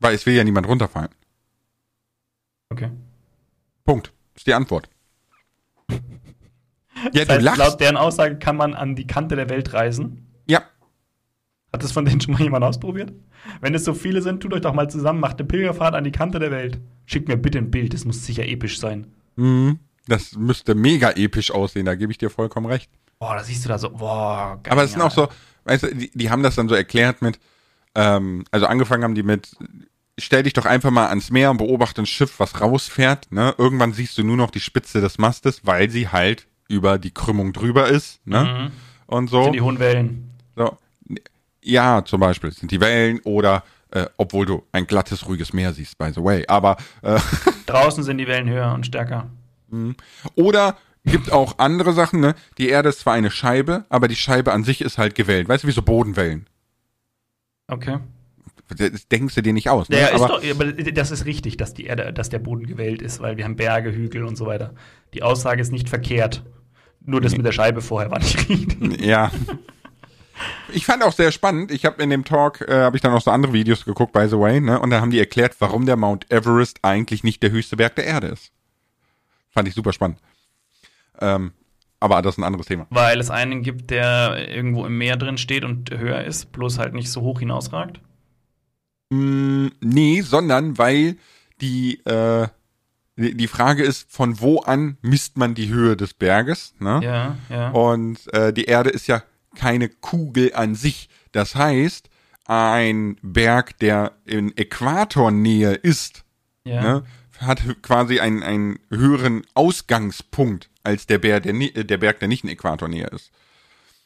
A: Weil es will ja niemand runterfallen.
B: Okay.
A: Punkt. Ist die Antwort. Ja,
B: Das
A: du
B: heißt,
A: lachst.
B: laut deren Aussage kann man an die Kante der Welt reisen.
A: Ja.
B: Hat das von denen schon mal jemand ausprobiert? Wenn es so viele sind, tut euch doch mal zusammen, macht eine Pilgerfahrt an die Kante der Welt. Schickt mir bitte ein Bild, das muss sicher episch sein.
A: Mhm. Das müsste mega episch aussehen, da gebe ich dir vollkommen recht.
B: Boah, da siehst du da so, boah, geil.
A: Aber es sind auch so, weißt du, die, die haben das dann so erklärt mit, ähm, also angefangen haben die mit, stell dich doch einfach mal ans Meer und beobachte ein Schiff, was rausfährt, ne? Irgendwann siehst du nur noch die Spitze des Mastes, weil sie halt über die Krümmung drüber ist, ne?
B: Mhm.
A: Und so.
B: Sind die hohen Wellen.
A: so. Ja, zum Beispiel sind die Wellen oder, äh, obwohl du ein glattes, ruhiges Meer siehst, by the way, aber, äh,
B: Draußen sind die Wellen höher und stärker.
A: Oder gibt auch andere Sachen, ne? Die Erde ist zwar eine Scheibe, aber die Scheibe an sich ist halt gewellt. Weißt du, wie so Bodenwellen.
B: Okay.
A: Das denkst du dir nicht aus. Ne?
B: Ja, ist
A: aber
B: doch, aber das ist richtig, dass die Erde, dass der Boden gewellt ist, weil wir haben Berge, Hügel und so weiter. Die Aussage ist nicht verkehrt. Nur das mit der Scheibe vorher war nicht richtig.
A: ja. Ich fand auch sehr spannend. Ich habe in dem Talk äh, habe ich dann auch so andere Videos geguckt, by the way, ne? Und da haben die erklärt, warum der Mount Everest eigentlich nicht der höchste Berg der Erde ist. Fand ich super spannend. Ähm, aber das ist ein anderes Thema.
B: Weil es einen gibt, der irgendwo im Meer drin steht und höher ist, bloß halt nicht so hoch hinausragt.
A: Mm, nee, sondern weil die, äh, die Frage ist, von wo an misst man die Höhe des Berges? Ne?
B: Ja, ja.
A: Und äh, die Erde ist ja keine Kugel an sich. Das heißt, ein Berg, der in Äquatornähe ist,
B: ja.
A: ne, hat quasi einen, einen höheren Ausgangspunkt als der Berg, der, äh, der Berg, der nicht in Äquatornähe ist.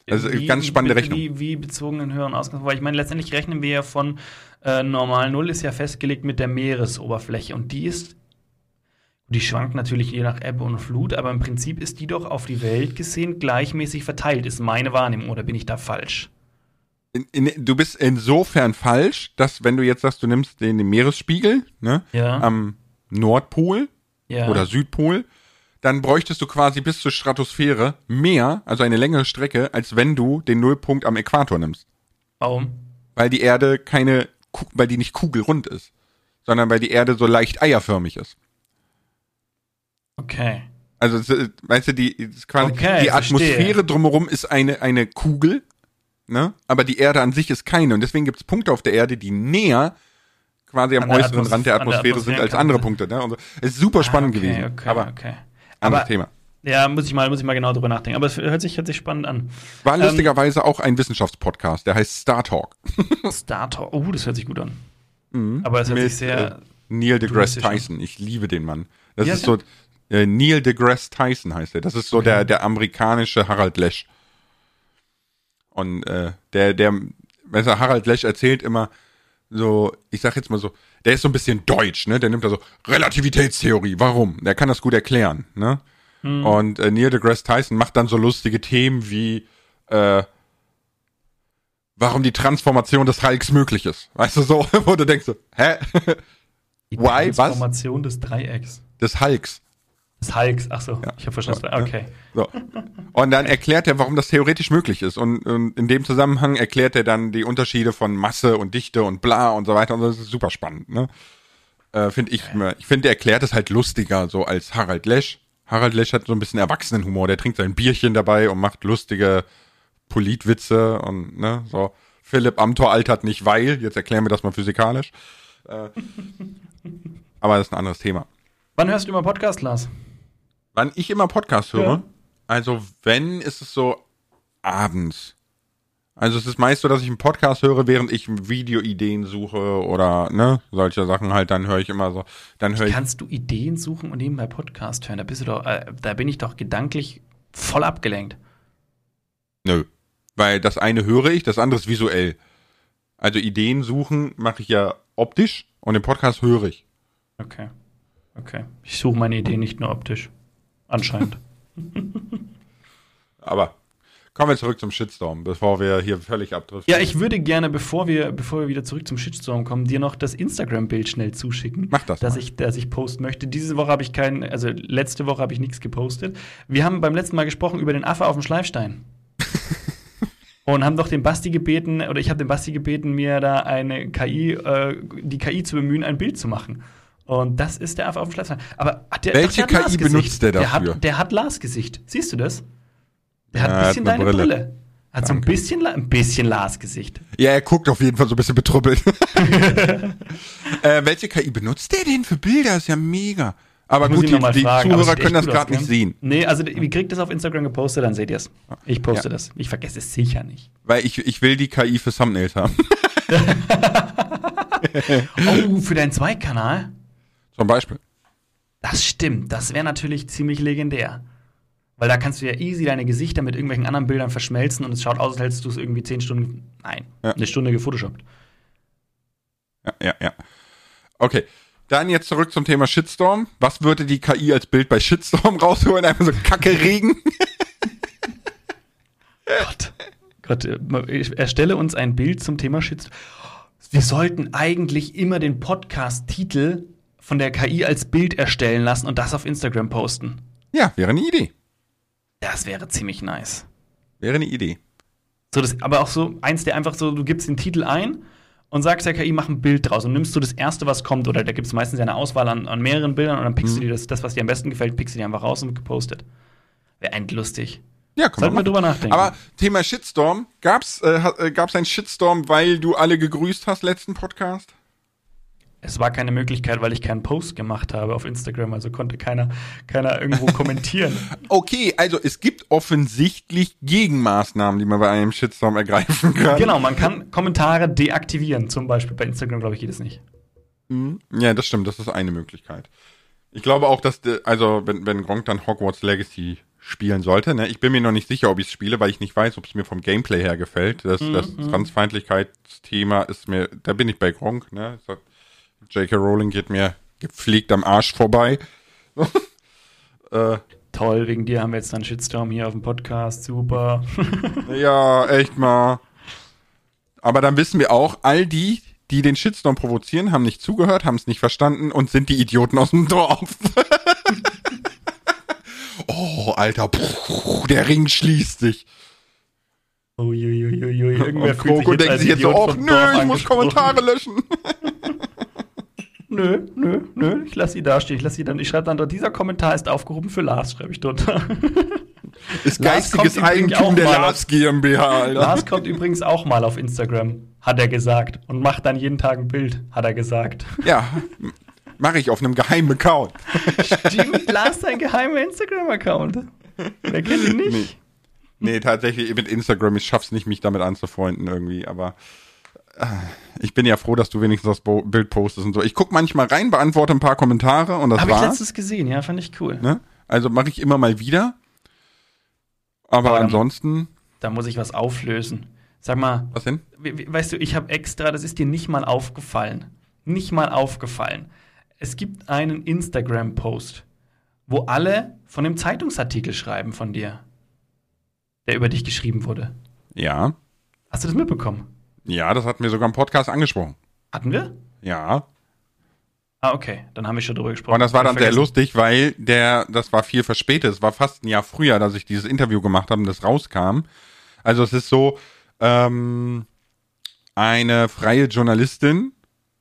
A: Also
B: Wie-
A: ganz spannende Rechnung.
B: Wie, wie bezogen in höheren Ausgang? Weil ich meine, letztendlich rechnen wir ja von äh, normal Null ist ja festgelegt mit der Meeresoberfläche und die ist, die schwankt natürlich je nach Ebbe und Flut, aber im Prinzip ist die doch auf die Welt gesehen gleichmäßig verteilt, ist meine Wahrnehmung oder bin ich da falsch?
A: In, in, du bist insofern falsch, dass wenn du jetzt sagst, du nimmst den, den Meeresspiegel ne,
B: Ja.
A: am Nordpol
B: ja.
A: oder Südpol, dann bräuchtest du quasi bis zur Stratosphäre mehr, also eine längere Strecke, als wenn du den Nullpunkt am Äquator nimmst.
B: Warum?
A: Weil die Erde keine, weil die nicht kugelrund ist, sondern weil die Erde so leicht eierförmig ist.
B: Okay.
A: Also, weißt du, die, quasi,
B: Okay,
A: die
B: verstehe.
A: Atmosphäre drumherum ist eine, eine Kugel, ne? Aber die Erde an sich ist keine. Und deswegen gibt es Punkte auf der Erde, die näher quasi am äußeren
B: Atmos-
A: Rand der
B: an der
A: Atmosphäre sind als andere Punkte, ne? Und so. Es ist super spannend
B: Ah, okay,
A: gewesen.
B: Okay,
A: aber
B: okay.
A: anderes
B: Aber-
A: Thema.
B: Ja, muss ich mal, muss ich mal genau drüber nachdenken. Aber es hört sich, hört sich spannend an.
A: War
B: Ähm,
A: lustigerweise auch ein Wissenschaftspodcast, der heißt Star Talk.
B: Star Talk. Oh, das hört sich gut an. Aber es hört
A: Mit,
B: sich sehr.
A: äh, Neil deGrasse. Tyson. Ich liebe den Mann. Das
B: Wie
A: ist so, äh, Neil deGrasse Tyson heißt er. Das ist so der, der amerikanische Harald Lesch. Und äh, der, der, weißt du, Harald Lesch erzählt immer so, ich sag jetzt mal so, der ist so ein bisschen deutsch, ne? Der nimmt da so Relativitätstheorie. Warum? Der kann das gut erklären, ne? Und äh, Neil deGrasse Tyson macht dann so lustige Themen wie äh, warum die Transformation des Hulks möglich ist. Weißt du so, wo du denkst so, hä?
B: die
A: why, was?
B: Transformation des Dreiecks.
A: Des Hulks.
B: Des Hulks. Ach so, ich habe verstanden.
A: Ja,
B: okay.
A: So. Und dann erklärt er, warum das theoretisch möglich ist. Und, und in dem Zusammenhang erklärt er dann die Unterschiede von Masse und Dichte und bla und so weiter. Und das ist super spannend, ne? Äh, finde ich, ich finde, er erklärt es halt lustiger, so als Harald Lesch. Harald Lesch hat so ein bisschen Erwachsenenhumor. Der trinkt sein Bierchen dabei und macht lustige Politwitze und, ne, so. Philipp Amthor altert nicht, weil, jetzt erklären wir das mal physikalisch. Äh, aber das ist ein anderes Thema.
B: Wann hörst du immer Podcast, Lars?
A: Wann ich immer Podcast höre?
B: Ja.
A: Also wenn, ist es so abends. Also es ist meist so, dass ich einen Podcast höre, während ich Videoideen suche oder ne, solche Sachen halt, dann höre ich immer so, dann höre ich,
B: Kannst du Ideen suchen und nebenbei Podcast hören? Da bist du doch, äh, da bin ich doch gedanklich voll abgelenkt.
A: nö. Weil das eine höre ich, das andere ist visuell. Also Ideen suchen mache ich ja optisch und den Podcast höre ich.
B: Okay. Okay. Ich suche meine Ideen nicht nur optisch. Anscheinend.
A: Aber kommen wir zurück zum Shitstorm, bevor wir hier völlig abdriften.
B: ja, ich würde gerne, bevor wir, bevor wir wieder zurück zum Shitstorm kommen, dir noch das Instagram-Bild schnell zuschicken.
A: Mach das
B: dass
A: mal.
B: ich, dass ich posten möchte. Diese Woche habe ich keinen, also letzte Woche habe ich nichts gepostet. Wir haben beim letzten Mal gesprochen über den Affe auf dem Schleifstein. Und haben doch den Basti gebeten, oder ich habe den Basti gebeten, mir da eine KI, äh, die KI zu bemühen, ein Bild zu machen. Und das ist der Affe auf dem Schleifstein. Aber hat der,
A: Welche
B: doch, der hat
A: KI benutzt der
B: Der
A: dafür?
B: hat, der hat Lars Gesicht. Siehst du das? Der hat
A: Ja,
B: ein
A: hat
B: bisschen
A: eine
B: deine Brille.
A: Brille.
B: Hat so ein
A: Danke.
B: bisschen, ein bisschen Lars Gesicht.
A: Ja, er guckt auf jeden Fall so ein bisschen betrubbelt. äh, welche KI benutzt der denn für Bilder? Ist ja mega. Aber gut, die, die Zuhörer können das gerade nicht sehen.
B: Nee, also wie kriegt das auf Instagram gepostet, dann seht ihr es. Ich poste
A: Ja.
B: das. Ich vergesse es sicher nicht.
A: Weil ich, ich will die KI für Thumbnails haben.
B: Oh, für deinen Zweitkanal?
A: Zum Beispiel.
B: Das stimmt. Das wäre natürlich ziemlich legendär. Weil da kannst du ja easy deine Gesichter mit irgendwelchen anderen Bildern verschmelzen und es schaut aus, als hättest du es irgendwie zehn Stunden, nein,
A: Ja.
B: eine Stunde gefotoshoppt.
A: Ja, ja, ja. Okay. Dann jetzt zurück zum Thema Shitstorm. Was würde die KI als Bild bei Shitstorm rausholen? Einfach so Kacke Regen.
B: Gott. Gott, äh, erstelle uns ein Bild zum Thema Shitstorm. Wir sollten eigentlich immer den Podcast-Titel von der KI als Bild erstellen lassen und das auf Instagram posten.
A: Ja, wäre eine Idee.
B: Das wäre ziemlich nice.
A: Wäre eine Idee.
B: So, das, aber auch so eins, der einfach so, du gibst den Titel ein und sagst der KI, mach ein Bild draus und nimmst du das erste, was kommt, oder da gibt es meistens ja eine Auswahl an, an mehreren Bildern und dann pickst du dir das, das, was dir am besten gefällt, pickst du dir einfach raus und gepostet. Wäre eigentlich lustig.
A: Ja, kann
B: Sollten wir drüber nachdenken.
A: Aber Thema Shitstorm. Gab's, äh, äh, gab's einen Shitstorm, weil du alle gegrüßt hast, letzten Podcast?
B: Es war keine Möglichkeit, weil ich keinen Post gemacht habe auf Instagram, also konnte keiner, keiner irgendwo kommentieren.
A: Okay, also es gibt offensichtlich Gegenmaßnahmen, die man bei einem Shitstorm ergreifen kann.
B: Genau, man kann Kommentare deaktivieren, zum Beispiel. Bei Instagram, glaube ich, geht es nicht.
A: Ja, das stimmt, das ist eine Möglichkeit. Ich glaube auch, dass, de, also, wenn, wenn Gronk dann Hogwarts Legacy spielen sollte, ne, ich bin mir noch nicht sicher, ob ich es spiele, weil ich nicht weiß, ob es mir vom Gameplay her gefällt. Das, das Transfeindlichkeitsthema ist mir, da bin ich bei Gronk, ne. J.K. Rowling geht mir gepflegt am Arsch vorbei. äh,
B: Toll, wegen dir haben wir jetzt dann Shitstorm hier auf dem Podcast. Super.
A: Ja, echt mal. Aber dann wissen wir auch, all die, die den Shitstorm provozieren, haben nicht zugehört, haben es nicht verstanden und sind die Idioten aus dem Dorf. Alter, puh, der Ring schließt sich.
B: Uiuiuiui, irgendwer
A: Und
B: fühlt sich
A: Kroko
B: jetzt
A: denkt sich jetzt so, oh,
B: vom
A: nö, ich muss. Kommentare löschen.
B: Nö, nö, nö, ich lasse sie da stehen. Ich lasse sie dann, ich schreibe dann dort, dieser Kommentar ist aufgehoben für Lars, schreibe ich drunter.
A: Ist geistiges Eigentum der Lars GmbH, Alter.
B: Lars kommt übrigens auch mal auf Instagram, hat er gesagt. Und macht dann jeden Tag ein Bild, hat er gesagt.
A: Ja, mache ich auf einem geheimen Account.
B: Stimmt, Lars sein geheimer Instagram-Account. Wer kennt ihn nicht?
A: Nee. Nee, tatsächlich mit Instagram, ich schaff's nicht, mich damit anzufreunden irgendwie, aber ich bin ja froh, dass du wenigstens das Bild postest und so. Ich guck manchmal rein, beantworte ein paar Kommentare und das
B: Habe ich
A: war's.
B: letztens gesehen, ja, fand ich cool.
A: Ne? Also mache ich immer mal wieder. Aber
B: Aber
A: ansonsten,
B: Da muss ich was auflösen. Sag mal,
A: was denn?
B: we- we- weißt du, ich habe extra, das ist dir nicht mal aufgefallen. Nicht mal aufgefallen. Es gibt einen Instagram-Post, wo alle von dem Zeitungsartikel schreiben von dir, der über dich geschrieben wurde.
A: Ja.
B: Hast du das mitbekommen?
A: Ja, das hatten wir sogar im Podcast angesprochen.
B: Hatten wir?
A: Ja.
B: Ah, okay. Dann haben wir schon drüber gesprochen.
A: Und das war dann sehr lustig, weil der, das war viel verspätet. Es war fast ein Jahr früher, dass ich dieses Interview gemacht habe und das rauskam. Also es ist so, ähm, eine freie Journalistin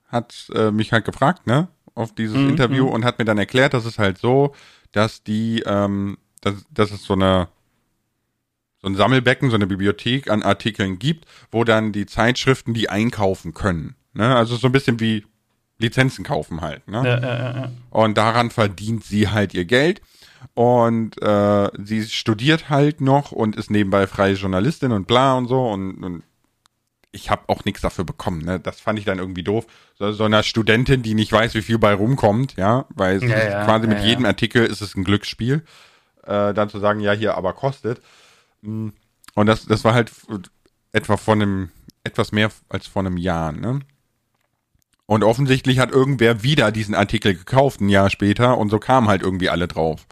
A: hat äh, mich halt gefragt, ne, auf dieses
B: Mhm,
A: Interview
B: mhm.
A: und hat mir dann erklärt, dass es halt so, dass die, ähm, dass, dass es so eine so ein Sammelbecken, so eine Bibliothek an Artikeln gibt, wo dann die Zeitschriften die einkaufen können. Ne? Also so ein bisschen wie Lizenzen kaufen halt. Ne?
B: Ja, ja, ja.
A: Und daran verdient sie halt ihr Geld. Und äh, sie studiert halt noch und ist nebenbei freie Journalistin und bla und so. Und, und ich habe auch nichts dafür bekommen. Ne? Das fand ich dann irgendwie doof. So, so einer Studentin, die nicht weiß, wie viel bei rumkommt, ja, weil es
B: Ja, ja,
A: quasi
B: ja,
A: mit jedem Artikel ist es ein Glücksspiel. Äh, dann zu sagen, ja, hier aber kostet. Mm. Und das, das war halt etwa von einem, etwas mehr als vor einem Jahr, ne? Und offensichtlich hat irgendwer wieder diesen Artikel gekauft, ein Jahr später, und so kamen halt irgendwie alle drauf.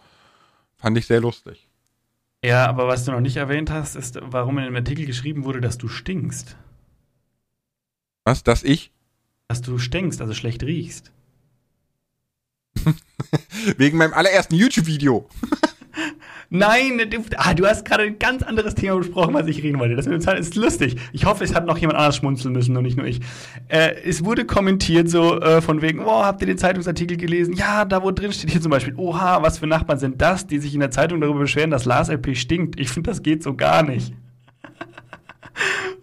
A: Fand ich sehr lustig.
B: ja, aber was du noch nicht erwähnt hast, ist, warum in dem Artikel geschrieben wurde, dass du stinkst.
A: Was, dass ich?
B: Dass du stinkst, also schlecht riechst.
A: Wegen meinem allerersten YouTube-Video.
B: Nein, du, ah, du hast gerade ein ganz anderes Thema besprochen, was ich reden wollte. Das mit dem Zahn ist lustig. Ich hoffe, es hat noch jemand anders schmunzeln müssen und nicht nur ich. Äh, es wurde kommentiert so äh, von wegen, oh, habt ihr den Zeitungsartikel gelesen? Ja, da wo drin steht hier zum Beispiel, oha, was für Nachbarn sind das, die sich in der Zeitung darüber beschweren, dass Lars LP stinkt. Ich finde, das geht so gar nicht.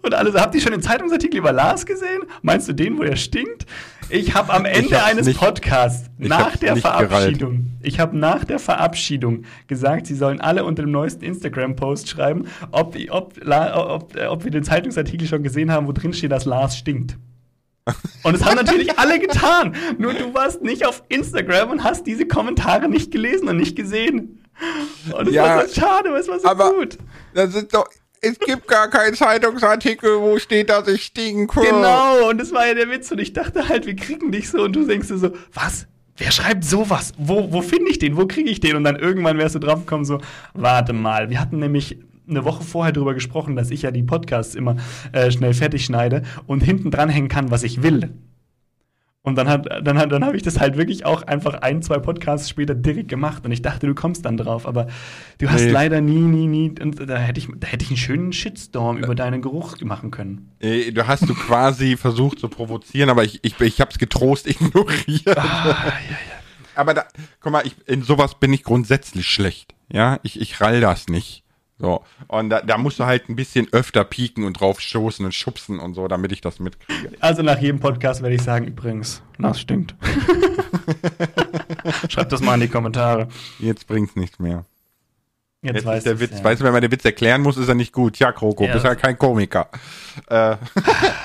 B: Und alle so, habt ihr schon den Zeitungsartikel über Lars gesehen? Meinst du den, wo er stinkt? Ich habe am Ende eines
A: nicht-
B: Podcasts, nach der. Verabschiedung, ich habe nach der Verabschiedung gesagt, sie sollen alle unter dem neuesten Instagram-Post schreiben, ob, ob, ob, ob wir den Zeitungsartikel schon gesehen haben, wo drin steht, dass Lars stinkt. Und es haben natürlich alle getan. Nur du warst nicht auf Instagram und hast diese Kommentare nicht gelesen und nicht gesehen. Und es
A: Ja,
B: war so schade, aber es war so
A: aber-
B: gut.
A: Das ist doch, es gibt gar keinen Zeitungsartikel, wo steht, dass ich stinke.
B: Genau, und das war ja der Witz. Und ich dachte halt, wir kriegen dich so. Und du denkst dir so, was? Wer schreibt sowas? Wo, wo finde ich den? Wo kriege ich den? Und dann irgendwann wärst du drauf gekommen, so, warte mal. Wir hatten nämlich eine Woche vorher drüber gesprochen, dass ich ja die Podcasts immer äh, schnell fertig schneide und hinten dranhängen kann, was ich will. Und dann, hat, dann, hat, dann habe ich das halt wirklich auch einfach ein, zwei Podcasts später direkt gemacht. Und ich dachte, du kommst dann drauf. Aber du hast
A: Nee.
B: leider nie, nie, nie. Und da hätte ich, da hätte ich einen schönen Shitstorm über deinen Geruch machen können.
A: Äh, Du hast du quasi versucht zu provozieren, aber ich, ich, ich hab's getrost ignoriert.
B: Ah,
A: Aber da, guck mal, ich, in sowas bin ich grundsätzlich schlecht. Ja, ich, ich rall das nicht. So. Und da, da musst du halt ein bisschen öfter pieken und drauf stoßen und schubsen und so, damit ich das mitkriege.
B: Also nach jedem Podcast werde ich sagen, übrigens, Lars stinkt. Schreibt das mal in die Kommentare.
A: Jetzt bringt's nichts mehr.
B: Jetzt,
A: Jetzt
B: weiß
A: ist der Witz,
B: ja.
A: weißt du, wenn man den Witz erklären muss, ist er nicht gut. Tja, Kroko,
B: Ja.
A: bist ja kein Komiker. Äh,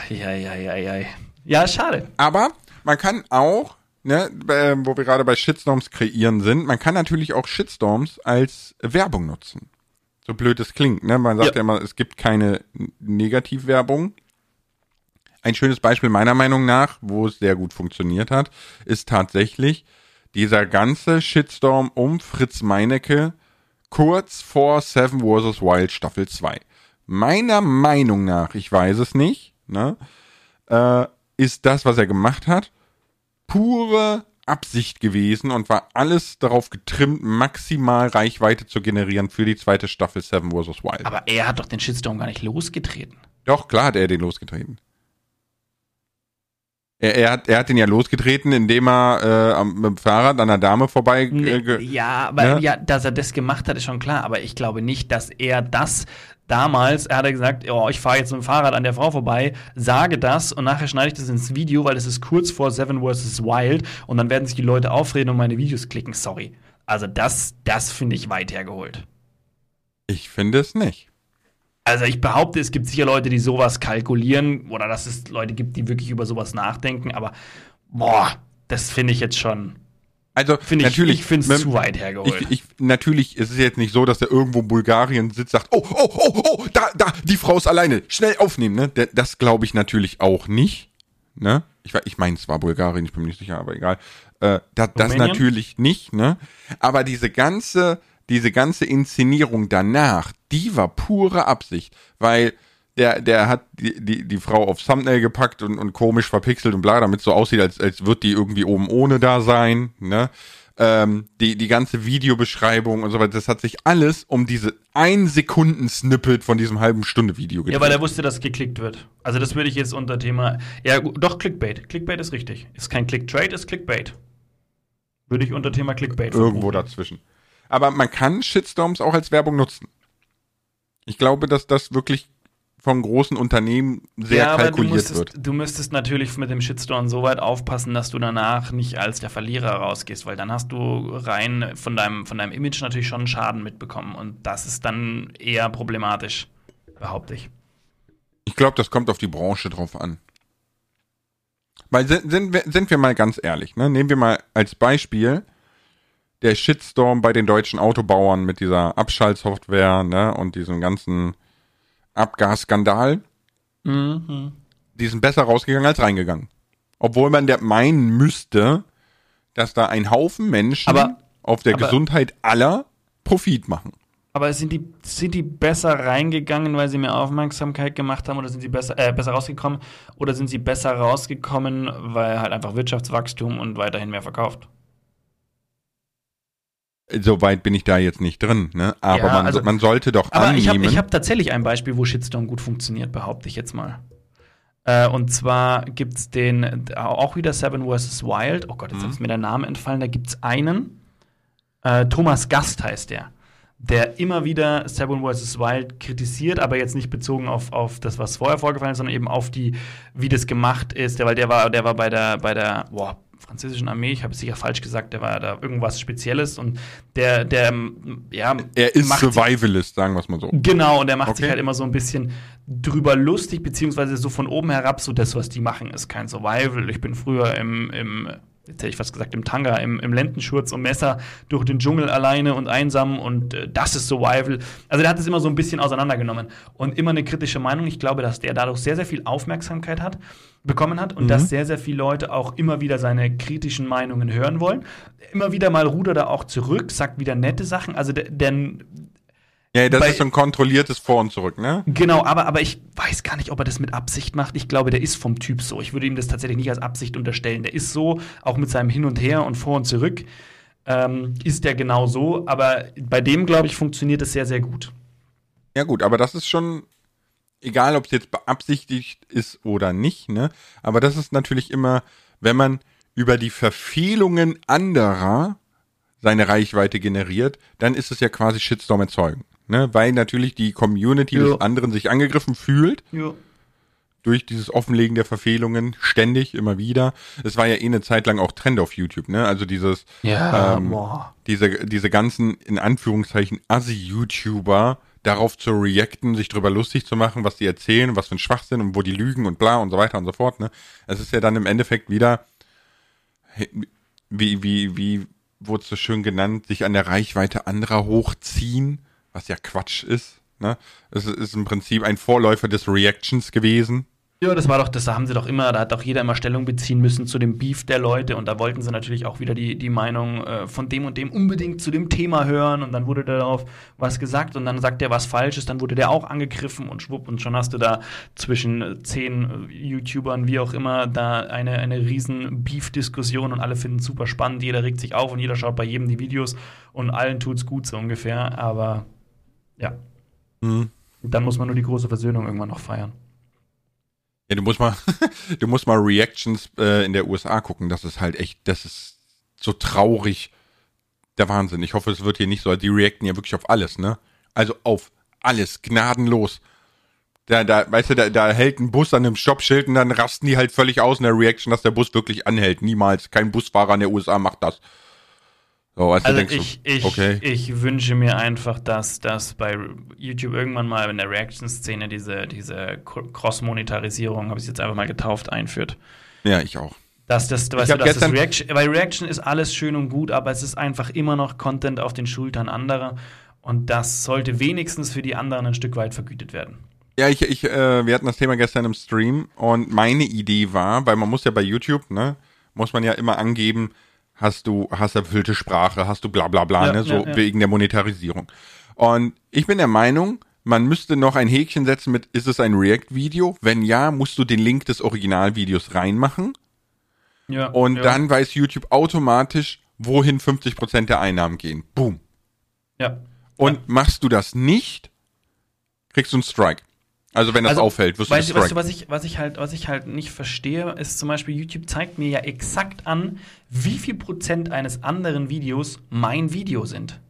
B: Ja, ja, ja, ja. Ja, schade.
A: aber man kann auch, ne, äh, wo wir gerade bei Shitstorms kreieren sind, man kann natürlich auch Shitstorms als Werbung nutzen. So blöd es klingt, ne? Man sagt ja,
B: Ja.
A: immer, es gibt keine Negativwerbung. Ein schönes Beispiel meiner Meinung nach, wo es sehr gut funktioniert hat, ist tatsächlich dieser ganze Shitstorm um Fritz Meinecke kurz vor Seven vs. Wild Staffel 2. Meiner Meinung nach, ich weiß es nicht, ne, äh, ist das, was er gemacht hat, pure Absicht gewesen und war alles darauf getrimmt, maximal Reichweite zu generieren für die zweite Staffel Seven vs. Wild.
B: Aber er hat doch den Shitstorm gar nicht losgetreten.
A: Doch, klar hat er den losgetreten. Er, er, hat, er hat den ja losgetreten, indem er äh, am, mit dem Fahrrad an einer Dame vorbei. Äh,
B: ja, aber
A: ne?
B: ja, dass er das gemacht hat, ist schon klar. Aber ich glaube nicht, dass er das damals, er hat gesagt, oh, ich fahre jetzt mit dem Fahrrad an der Frau vorbei, sage das und nachher schneide ich das ins Video, weil es ist kurz vor Seven vs. Wild und dann werden sich die Leute aufreden und meine Videos klicken. Sorry. Also das, das finde ich weit hergeholt.
A: Ich finde es nicht.
B: Also ich behaupte, es gibt sicher Leute, die sowas kalkulieren oder dass es Leute gibt, die wirklich über sowas nachdenken, aber boah, das finde ich jetzt schon.
A: Also
B: Finde ich,
A: natürlich,
B: ich finde es zu weit hergeholt.
A: Ich, ich, natürlich ist es jetzt nicht so, dass der irgendwo in Bulgarien sitzt, sagt, oh, oh, oh, oh, da, da, die Frau ist alleine, schnell aufnehmen, ne? Das glaube ich natürlich auch nicht, ne? Ich, ich meine, es war Bulgarien, ich bin mir nicht sicher, aber egal. Äh, da, das natürlich nicht, ne? Aber diese ganze, diese ganze Inszenierung danach, die war pure Absicht, weil der, der hat die, die, die Frau auf Thumbnail gepackt und, und komisch verpixelt und bla, damit so aussieht, als, als wird die irgendwie oben ohne da sein, ne? Ähm, die, die ganze Videobeschreibung und so weiter, das hat sich alles um diese ein Sekunden Snippet von diesem halben Stunde Video gedreht.
B: Ja, weil er wusste, dass geklickt wird. Also das würde ich jetzt unter Thema. Ja, doch Clickbait. Clickbait ist richtig. Ist kein Clicktrade, ist Clickbait. Würde ich unter Thema Clickbait
A: Irgendwo dazwischen. Aber man kann Shitstorms auch als Werbung nutzen. Ich glaube, dass das wirklich von großen Unternehmen sehr
B: ja, aber du
A: kalkuliert
B: müsstest,
A: wird.
B: du müsstest natürlich mit dem Shitstorm so weit aufpassen, dass du danach nicht als der Verlierer rausgehst, weil dann hast du rein von deinem, von deinem Image natürlich schon einen Schaden mitbekommen. Und das ist dann eher problematisch, behaupte ich.
A: Ich glaube, das kommt auf die Branche drauf an. Weil sind, sind, wir, sind wir mal ganz ehrlich, ne? Nehmen wir mal als Beispiel der Shitstorm bei den deutschen Autobauern mit dieser Abschaltsoftware, ne? Und diesem ganzen Abgasskandal.
B: Mhm.
A: Die sind besser rausgegangen als reingegangen. Obwohl man der meinen müsste, dass da ein Haufen Menschen
B: Aber-
A: auf der
B: aber-
A: Gesundheit aller Profit machen.
B: Aber sind die, sind die besser reingegangen, weil sie mehr Aufmerksamkeit gemacht haben, oder sind sie besser, äh, besser rausgekommen? Oder sind sie besser rausgekommen, weil halt einfach Wirtschaftswachstum und weiterhin mehr verkauft?
A: Soweit bin ich da jetzt nicht drin, ne? Aber
B: Ja,
A: man,
B: also-
A: man sollte doch
B: Aber ich habe
A: annehmen.
B: ich hab tatsächlich ein Beispiel, wo Shitstorm gut funktioniert, behaupte ich jetzt mal. Äh, und zwar gibt es den, auch wieder Seven vs. Wild. Oh Gott, jetzt
A: Mhm.
B: ist mir der Name entfallen. Da gibt es einen, äh, Thomas Gast heißt der, der immer wieder Seven vs. Wild kritisiert, aber jetzt nicht bezogen auf, auf das, was vorher vorgefallen ist, sondern eben auf die, wie das gemacht ist. Der, weil der war, der war bei der, bei der, boah, französischen Armee, ich habe es sicher falsch gesagt, der war da irgendwas Spezielles und der, der, ähm, ja,
A: er ist Survivalist, sagen wir es mal so.
B: Genau, und der macht sich
A: Okay.
B: halt immer so ein bisschen drüber lustig, beziehungsweise so von oben herab, so das, was die machen, ist kein Survival. Ich bin früher im, im jetzt hätte ich fast gesagt, im Tanga, im, im Lendenschurz und Messer durch den Dschungel alleine und einsam und äh, das ist Survival. Also der hat es immer so ein bisschen auseinandergenommen und immer eine kritische Meinung. Ich glaube, dass der dadurch sehr, sehr viel Aufmerksamkeit hat, bekommen hat und dass sehr, sehr viele Leute auch immer wieder seine kritischen Meinungen hören wollen. Immer wieder mal rudert er auch zurück, sagt wieder nette Sachen. Also der, der
A: Ja, das
B: Bei-
A: ist so ein kontrolliertes Vor und Zurück, ne?
B: Genau, aber, aber ich weiß gar nicht, ob er das mit Absicht macht. Ich glaube, der ist vom Typ so. Ich würde ihm das tatsächlich nicht als Absicht unterstellen. Der ist so, auch mit seinem Hin und Her und Vor und Zurück, ähm, ist der genau so. Aber bei dem, glaube ich, funktioniert es sehr, sehr gut.
A: Ja gut, aber das ist schon, egal ob es jetzt beabsichtigt ist oder nicht, ne? Aber das ist natürlich immer, wenn man über die Verfehlungen anderer seine Reichweite generiert, dann ist es ja quasi Shitstorm erzeugen. Ne? Weil natürlich die Community
B: Ja.
A: des anderen sich angegriffen fühlt
B: Ja.
A: durch dieses Offenlegen der Verfehlungen ständig, immer wieder. Es war ja eh eine Zeit lang auch Trend auf YouTube, ne? Also dieses
B: Ja,
A: Ähm,
B: boah.
A: diese, diese ganzen, in Anführungszeichen, Assi-YouTuber darauf zu reacten, sich drüber lustig zu machen, was die erzählen, was für ein Schwachsinn und wo die lügen und bla und so weiter und so fort, ne? Es ist ja dann im Endeffekt wieder, wie, wie, wie wurde es so schön genannt, sich an der Reichweite anderer hochziehen, was ja Quatsch ist, ne? Es ist im Prinzip ein Vorläufer des Reactions gewesen,
B: Ja, das war doch, das haben sie doch immer, da hat doch jeder immer Stellung beziehen müssen zu dem Beef der Leute und da wollten sie natürlich auch wieder die, die Meinung äh, von dem und dem unbedingt zu dem Thema hören und dann wurde darauf was gesagt und dann sagt der was Falsches, dann wurde der auch angegriffen und schwupp und schon hast du da zwischen zehn YouTubern, wie auch immer, da eine, eine riesen Beef-Diskussion und alle finden es super spannend, jeder regt sich auf und jeder schaut bei jedem die Videos und allen tut's gut so ungefähr, aber ja. Mhm. Dann muss man nur die große Versöhnung irgendwann noch feiern.
A: Ja, du musst mal, du musst mal Reactions äh, in der USA gucken. Das ist halt echt, das ist so traurig. Der Wahnsinn. Ich hoffe, es wird hier nicht so. Die reacten ja wirklich auf alles, ne? Also auf alles, gnadenlos. Da, da, weißt du, da, da hält ein Bus an einem Stoppschild und dann rasten die halt völlig aus in der Reaction, dass der Bus wirklich anhält. Niemals. Kein Busfahrer in der USA macht das.
B: So, also, also ich, ich, okay. ich wünsche mir einfach, dass das bei YouTube irgendwann mal in der Reaction-Szene diese, diese Cross-Monetarisierung, habe ich jetzt einfach mal getauft, einführt.
A: Ja, ich auch.
B: Dass das, weißt du, dass das Reaction, weil Reaction ist alles schön und gut, aber es ist einfach immer noch Content auf den Schultern anderer und das sollte wenigstens für die anderen ein Stück weit vergütet werden.
A: Ja, ich, ich, äh, wir hatten das Thema gestern im Stream und meine Idee war, weil man muss ja bei YouTube, ne, muss man ja immer angeben, hast du, hast erfüllte Sprache, hast du bla bla bla, ja, ne, so ja, wegen der Monetarisierung. Und ich bin der Meinung, man müsste noch ein Häkchen setzen mit, ist es ein React-Video? Wenn ja, musst du den Link des Originalvideos reinmachen. Ja, und ja. dann weiß YouTube automatisch, wohin 50% der Einnahmen gehen. Boom.
B: Ja.
A: Und ja. machst du das nicht, kriegst du einen Strike. Also wenn das also, auffällt,
B: wirst du weißt, weißt du, was ich, was ich halt, was ich halt nicht verstehe, ist zum Beispiel, YouTube zeigt mir ja exakt an, wie viel Prozent eines anderen Videos mein Video sind.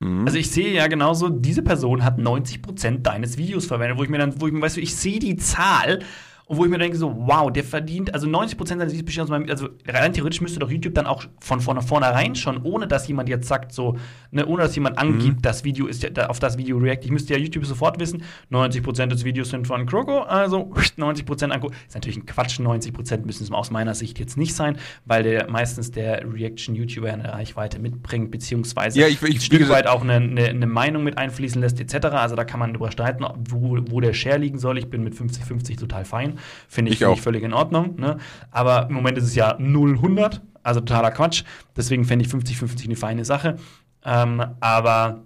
B: Mhm. Also ich sehe ja genauso, diese Person hat 90 Prozent deines Videos verwendet, wo ich mir dann, wo ich mir, weißt du, ich sehe die Zahl und wo ich mir denke, so, wow, der verdient, also 90% seines Videos bestehen aus meinem, also rein theoretisch müsste doch YouTube dann auch von, von vornherein schon, ohne dass jemand jetzt sagt, so, ne, ohne dass jemand angibt, mhm. das Video ist ja, auf das Video react, ich müsste ja YouTube sofort wissen, 90% des Videos sind von Kroko, also 90% angucken. Ist natürlich ein Quatsch, 90% müssen es aus meiner Sicht jetzt nicht sein, weil der meistens der Reaction-YouTuber eine Reichweite mitbringt, beziehungsweise
A: ja, ich, ich,
B: ein Stück weit auch eine, eine, eine, Meinung mit einfließen lässt, etc. Also da kann man drüber streiten, wo, wo der Share liegen soll. Ich bin mit 50-50 total fein. Finde ich, ich, find ich völlig in Ordnung. Ne? Aber im Moment ist es ja 0-100, also totaler Quatsch. Deswegen fände ich 50-50 eine feine Sache. Ähm, aber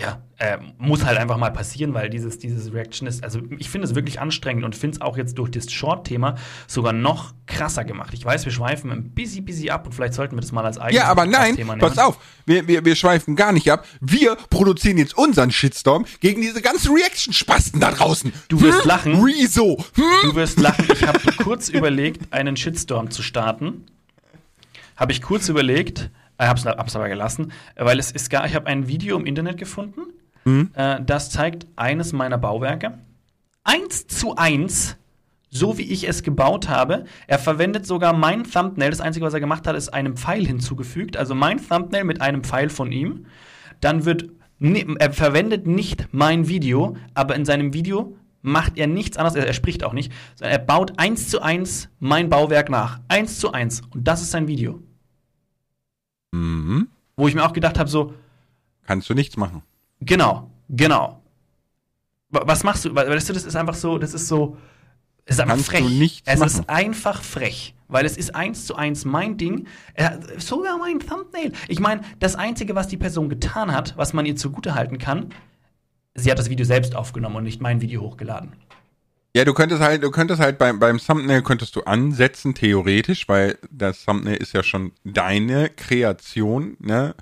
B: ja, äh, muss halt einfach mal passieren, weil dieses, dieses Reaction ist, also ich finde es wirklich anstrengend und finde es auch jetzt durch das Short-Thema sogar noch krasser gemacht. Ich weiß, wir schweifen ein bisschen, bisschen ab und vielleicht sollten wir das mal als eigenes
A: Ja, aber nein, Thema pass auf, wir, wir, wir schweifen gar nicht ab. Wir produzieren jetzt unseren Shitstorm gegen diese ganzen Reaction-Spasten da draußen.
B: Du wirst hm? lachen.
A: Rezo. Hm?
B: Du wirst lachen. Ich habe kurz überlegt, einen Shitstorm zu starten. Habe ich kurz überlegt, ich hab's, hab's aber gelassen, weil es ist gar, ich habe ein Video im Internet gefunden, mhm. äh, das zeigt eines meiner Bauwerke. Eins zu eins, so wie ich es gebaut habe. Er verwendet sogar mein Thumbnail. Das Einzige, was er gemacht hat, ist einem Pfeil hinzugefügt. Also mein Thumbnail mit einem Pfeil von ihm. Dann wird, er verwendet nicht mein Video, aber in seinem Video macht er nichts anderes, er, er spricht auch nicht, sondern er baut eins zu eins mein Bauwerk nach. Eins zu eins. Und das ist sein Video.
A: Mhm.
B: Wo ich mir auch gedacht habe, so.
A: Kannst du nichts machen.
B: Genau, genau. Was machst du? Weißt du, das ist einfach so, das ist so. Es ist einfach
A: Kannst
B: frech.
A: Du nichts
B: es
A: machen.
B: ist einfach frech. Weil es ist eins zu eins mein Ding. sogar mein Thumbnail. Ich meine, das Einzige, was die Person getan hat, was man ihr zugute halten kann, sie hat das Video selbst aufgenommen und nicht mein Video hochgeladen.
A: Ja, du könntest halt, du könntest halt beim, beim Thumbnail könntest du ansetzen, theoretisch, weil das Thumbnail ist ja schon deine Kreation, ne?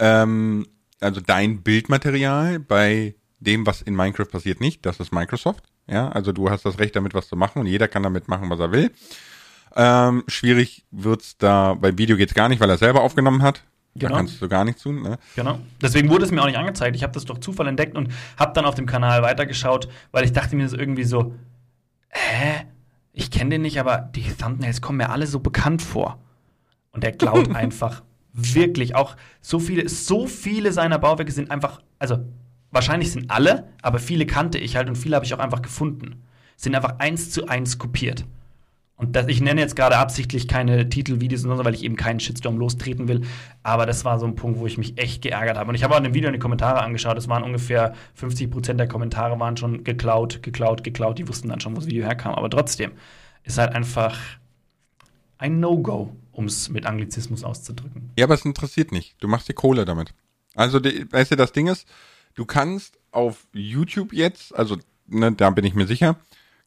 A: Ähm, also dein Bildmaterial bei dem, was in Minecraft passiert, nicht. Das ist Microsoft. Ja, also du hast das Recht damit was zu machen und jeder kann damit machen, was er will. Ähm, schwierig wird's da, bei Video geht's gar nicht, weil er selber aufgenommen hat. Genau. Da kannst du gar nichts tun. Ne?
B: Genau. Deswegen wurde es mir auch nicht angezeigt. Ich habe das durch Zufall entdeckt und habe dann auf dem Kanal weitergeschaut, weil ich dachte mir das irgendwie so, hä? Ich kenne den nicht, aber die Thumbnails kommen mir alle so bekannt vor. Und er klaut einfach wirklich auch so viele, so viele seiner Bauwerke sind einfach, also wahrscheinlich sind alle, aber viele kannte ich halt und viele habe ich auch einfach gefunden. Sind einfach eins zu eins kopiert. Und das, ich nenne jetzt gerade absichtlich keine Titelvideos, sondern weil ich eben keinen Shitstorm lostreten will. Aber das war so ein Punkt, wo ich mich echt geärgert habe. Und ich habe auch in dem Video in die Kommentare angeschaut. Es waren ungefähr 50% der Kommentare waren schon geklaut, geklaut, geklaut. Die wussten dann schon, wo das Video herkam. Aber trotzdem ist halt einfach ein No-Go, um es mit Anglizismus auszudrücken.
A: Ja, aber es interessiert nicht. Du machst dir Kohle damit. Also, die, weißt du, das Ding ist, du kannst auf YouTube jetzt, also, ne, da bin ich mir sicher,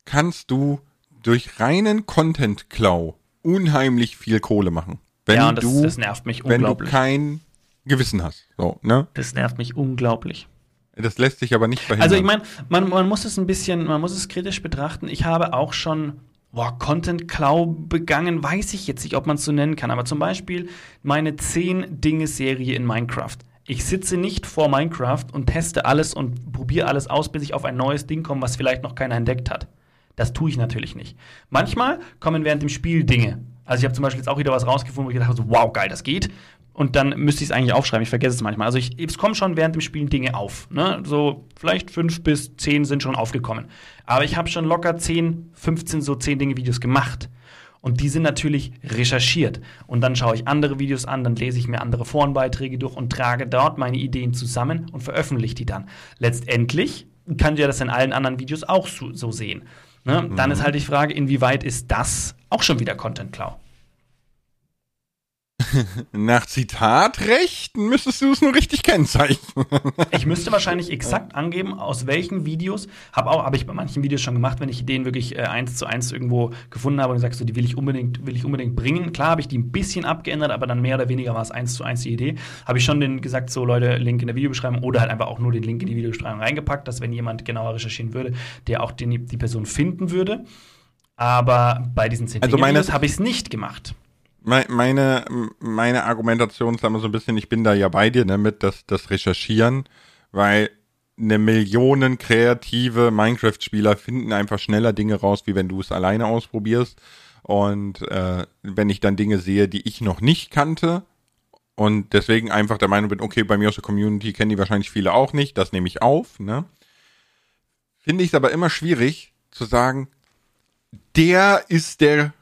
A: kannst du durch reinen Content-Klau unheimlich viel Kohle machen. Wenn
B: ja, und das,
A: du,
B: das nervt mich
A: wenn du
B: unglaublich.
A: kein Gewissen hast. So, ne?
B: das nervt mich unglaublich.
A: Das lässt sich aber nicht verhindern.
B: Also ich meine, man, man muss es ein bisschen, man muss es kritisch betrachten. Ich habe auch schon boah, Content-Klau begangen, weiß ich jetzt nicht, ob man es so nennen kann. Aber zum Beispiel meine 10-Dinge-Serie in Minecraft. Ich sitze nicht vor Minecraft und teste alles und probiere alles aus, bis ich auf ein neues Ding komme, was vielleicht noch keiner entdeckt hat. Das tue ich natürlich nicht. Manchmal kommen während dem Spiel Dinge. Also ich habe zum Beispiel jetzt auch wieder was rausgefunden, wo ich gedacht habe, so, wow, geil, das geht. Und dann müsste ich es eigentlich aufschreiben. Ich vergesse es manchmal. Also ich, es kommen schon während dem Spielen Dinge auf. Ne? So vielleicht fünf bis zehn sind schon aufgekommen. Aber ich habe schon locker 10, 15 so 10 Dinge Videos gemacht. Und die sind natürlich recherchiert. Und dann schaue ich andere Videos an, dann lese ich mir andere Forenbeiträge durch und trage dort meine Ideen zusammen und veröffentliche die dann. Letztendlich kann ja das in allen anderen Videos auch so, so sehen. Ne? Mhm. Dann ist halt die Frage, inwieweit ist das auch schon wieder Content-Klau?
A: Nach Zitatrechten müsstest du es nur richtig kennzeichnen.
B: ich müsste wahrscheinlich exakt angeben, aus welchen Videos, habe auch, habe ich bei manchen Videos schon gemacht, wenn ich Ideen wirklich äh, eins zu eins irgendwo gefunden habe und gesagt, so, die will ich unbedingt, will ich unbedingt bringen. Klar habe ich die ein bisschen abgeändert, aber dann mehr oder weniger war es eins zu eins die Idee. Habe ich schon den gesagt, so Leute, Link in der Videobeschreibung oder halt einfach auch nur den Link in die Videobeschreibung reingepackt, dass wenn jemand genauer recherchieren würde, der auch den, die Person finden würde. Aber bei diesen zehn
A: also
B: Videos habe ich es nicht gemacht
A: meine, meine Argumentation ist immer so ein bisschen, ich bin da ja bei dir, ne, mit das, das Recherchieren, weil eine Millionen kreative Minecraft-Spieler finden einfach schneller Dinge raus, wie wenn du es alleine ausprobierst. Und äh, wenn ich dann Dinge sehe, die ich noch nicht kannte und deswegen einfach der Meinung bin, okay, bei mir aus der Community kennen die wahrscheinlich viele auch nicht, das nehme ich auf, ne? Finde ich es aber immer schwierig zu sagen, der ist der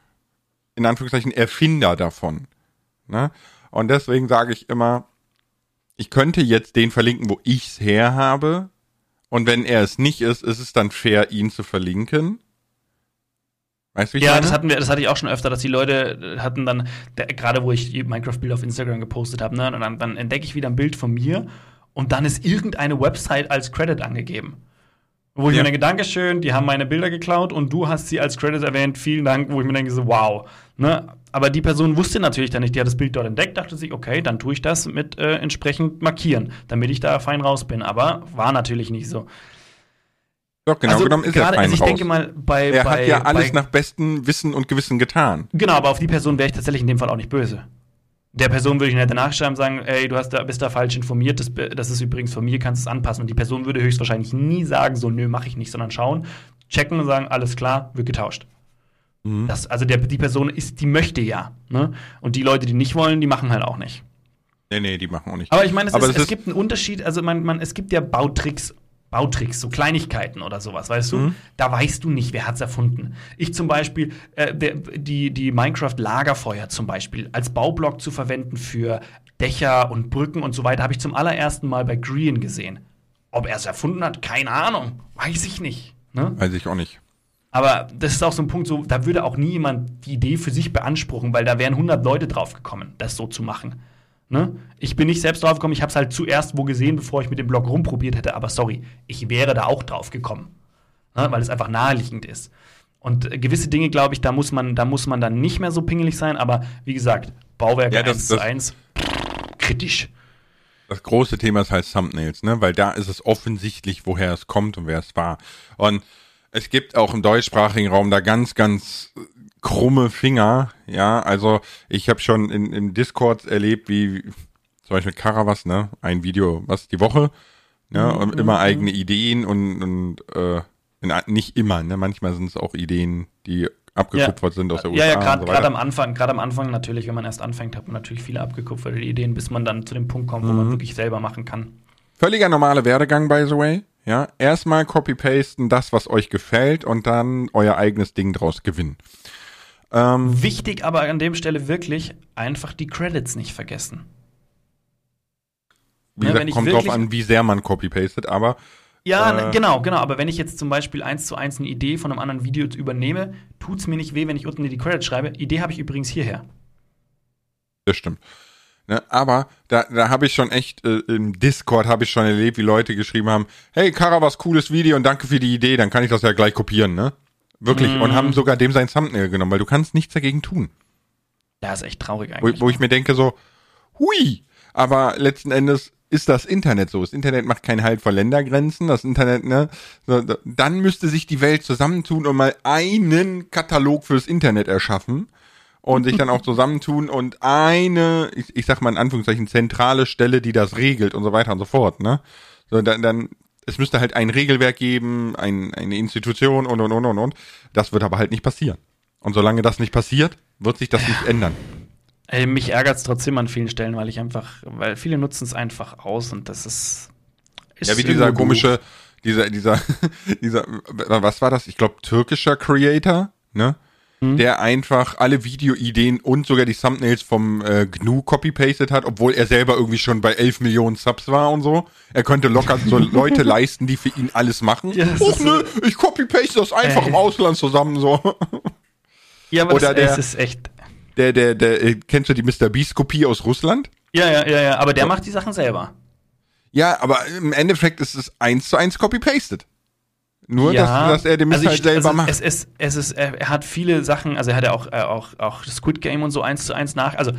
A: in Anführungszeichen Erfinder davon. Ne? Und deswegen sage ich immer, ich könnte jetzt den verlinken, wo ich's her habe. Und wenn er es nicht ist, ist es dann fair, ihn zu verlinken.
B: Weißt du, wie ich Ja, das hatten wir, das hatte ich auch schon öfter, dass die Leute hatten dann, gerade wo ich Minecraft-Bilder auf Instagram gepostet habe, ne, und dann, dann entdecke ich wieder ein Bild von mir und dann ist irgendeine Website als Credit angegeben. Wo ich ja. mir denke, Dankeschön, die haben meine Bilder geklaut und du hast sie als Credit erwähnt, vielen Dank, wo ich mir denke, so, wow. Ne? Aber die Person wusste natürlich dann nicht, die hat das Bild dort entdeckt, dachte sich, okay, dann tue ich das mit äh, entsprechend markieren, damit ich da fein raus bin. Aber war natürlich nicht so.
A: Doch, genau also, genommen ist grade, er fein
B: also ich
A: raus.
B: denke mal, bei.
A: Er
B: bei,
A: hat ja alles
B: bei,
A: nach bestem Wissen und Gewissen getan.
B: Genau, aber auf die Person wäre ich tatsächlich in dem Fall auch nicht böse der Person würde ich nicht danach schreiben und sagen, ey, du hast da, bist da falsch informiert, das, das ist übrigens von mir, kannst du es anpassen. Und die Person würde höchstwahrscheinlich nie sagen, so, nö, mache ich nicht, sondern schauen, checken und sagen, alles klar, wird getauscht. Mhm. Das, also der, die Person ist, die möchte ja. Ne? Und die Leute, die nicht wollen, die machen halt auch nicht.
A: Nee, nee, die machen auch nicht.
B: Aber ich meine, es, es, es gibt einen Unterschied, also man, man, es gibt ja Bautricks Bautricks, so Kleinigkeiten oder sowas, weißt du? Mhm. Da weißt du nicht, wer hat's erfunden. Ich zum Beispiel, äh, der, die, die Minecraft-Lagerfeuer zum Beispiel als Baublock zu verwenden für Dächer und Brücken und so weiter, habe ich zum allerersten Mal bei Green gesehen. Ob er es erfunden hat, keine Ahnung. Weiß ich nicht. Ne?
A: Weiß ich auch nicht.
B: Aber das ist auch so ein Punkt, so, da würde auch nie jemand die Idee für sich beanspruchen, weil da wären 100 Leute drauf gekommen, das so zu machen. Ne? Ich bin nicht selbst drauf gekommen, ich habe es halt zuerst wo gesehen, bevor ich mit dem Blog rumprobiert hätte, aber sorry, ich wäre da auch drauf gekommen. Ne? Weil es einfach naheliegend ist. Und gewisse Dinge, glaube ich, da muss man, da muss man dann nicht mehr so pingelig sein, aber wie gesagt, Bauwerke
A: ja, das,
B: 1 zu 1, kritisch.
A: Das große Thema ist halt Thumbnails, ne? Weil da ist es offensichtlich, woher es kommt und wer es war. Und es gibt auch im deutschsprachigen Raum da ganz, ganz krumme Finger, ja, also ich habe schon in, im Discord erlebt, wie zum Beispiel Caravas, ne, ein Video, was die Woche, ne, mhm. und immer mhm. eigene Ideen und, und äh, nicht immer, ne, manchmal sind es auch Ideen, die abgekupfert ja. sind aus der
B: USA. Ja, ja, gerade so am Anfang, gerade am Anfang natürlich, wenn man erst anfängt, hat man natürlich viele abgekupferte Ideen, bis man dann zu dem Punkt kommt, wo mhm. man wirklich selber machen kann.
A: Völliger normaler Werdegang, by the way. Ja, erstmal copy-pasten das, was euch gefällt und dann euer eigenes Ding draus gewinnen. Ähm,
B: Wichtig aber an dem Stelle wirklich einfach die Credits nicht vergessen.
A: wie
B: Ja,
A: gesagt,
B: ich
A: kommt drauf an, wie sehr man copy-pastet, aber
B: Ja,
A: Äh.
B: genau, genau. Aber wenn ich jetzt zum Beispiel eins zu eins eine Idee von einem anderen Video übernehme, tut's mir nicht weh, wenn ich unten in die Credits schreibe. Idee habe ich übrigens hierher.
A: Das stimmt. Ne, aber da, da habe ich schon echt, äh, im Discord habe ich schon erlebt, wie Leute geschrieben haben, hey Kara, was cooles Video und danke für die Idee, dann kann ich das ja gleich kopieren, ne? Wirklich. Und
B: Mhm.
A: haben sogar dem sein Thumbnail genommen, weil du kannst nichts dagegen tun.
B: Ja, ist echt traurig
A: Wo,
B: eigentlich.
A: wo ich mir denke so, hui, aber letzten Endes ist das Internet so. Das Internet macht keinen Halt vor Ländergrenzen. Das Internet, ne? Dann müsste sich die Welt zusammentun und mal einen Katalog fürs Internet erschaffen und sich dann auch zusammentun und eine, ich, ich sag mal in Anführungszeichen, zentrale Stelle, die das regelt und so weiter und so fort, ne? So, dann, dann es müsste halt ein Regelwerk geben, ein, eine Institution und und und und und. Das wird aber halt nicht passieren. Und solange das nicht passiert, wird sich das nicht ändern.
B: Ey, mich ärgert es trotzdem an vielen Stellen, weil ich einfach, weil viele nutzen es einfach aus und das ist. ist
A: Ja, wie dieser komische, dieser, dieser, dieser, was war das? Ich glaube, türkischer Creator, ne?
B: Mhm.
A: Der einfach alle Videoideen und sogar die Thumbnails vom äh, GNU copy-pasted hat, obwohl er selber irgendwie schon bei 11 Millionen Subs war und so. Er könnte locker so Leute leisten, die für ihn alles machen.
B: Ja,
A: Och nö, ich copy-paste das einfach
B: Ey.
A: im Ausland zusammen so.
B: Ja, aber
A: Oder
B: das,
A: der-
B: ist echt.
A: Der, der, der, äh, kennst du die Mr. Beast-Kopie aus Russland?
B: Ja, ja, ja, ja, aber der macht die Sachen selber.
A: Ja, aber im Endeffekt ist es eins zu eins copy-pasted. Nur, dass, dass er den Mist
B: also
A: halt
B: ich-
A: selber
B: also
A: macht.
B: Es ist, es ist, er er hat viele Sachen, also er hat ja auch, äh, auch, auch Squid Game und so eins zu eins nach. Also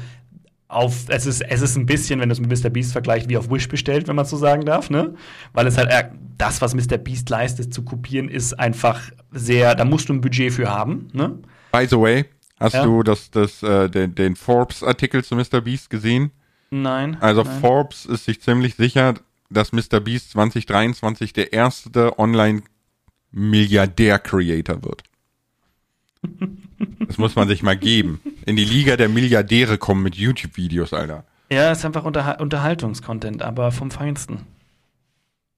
B: auf, es ist, es ist ein bisschen, wenn du es mit Mr. Beast vergleicht, wie auf Wish bestellt, wenn man so sagen darf, ne? Weil es halt, äh, das, was Mr. Beast leistet, zu kopieren, ist einfach sehr, da musst du ein Budget für haben, ne?
A: By the way, hast
B: Ja.
A: du das, das, äh, den, den Forbes-Artikel zu Mr. Beast gesehen?
B: Nein.
A: Also
B: nein.
A: Forbes ist sich ziemlich sicher, dass Mr. Beast 2023 der erste Online-Milliardär-Creator wird. Das muss man sich mal geben. In die Liga der Milliardäre kommen mit YouTube-Videos, Alter.
B: Ja, ist einfach Unterhal Unterhaltungskontent, aber vom Feinsten.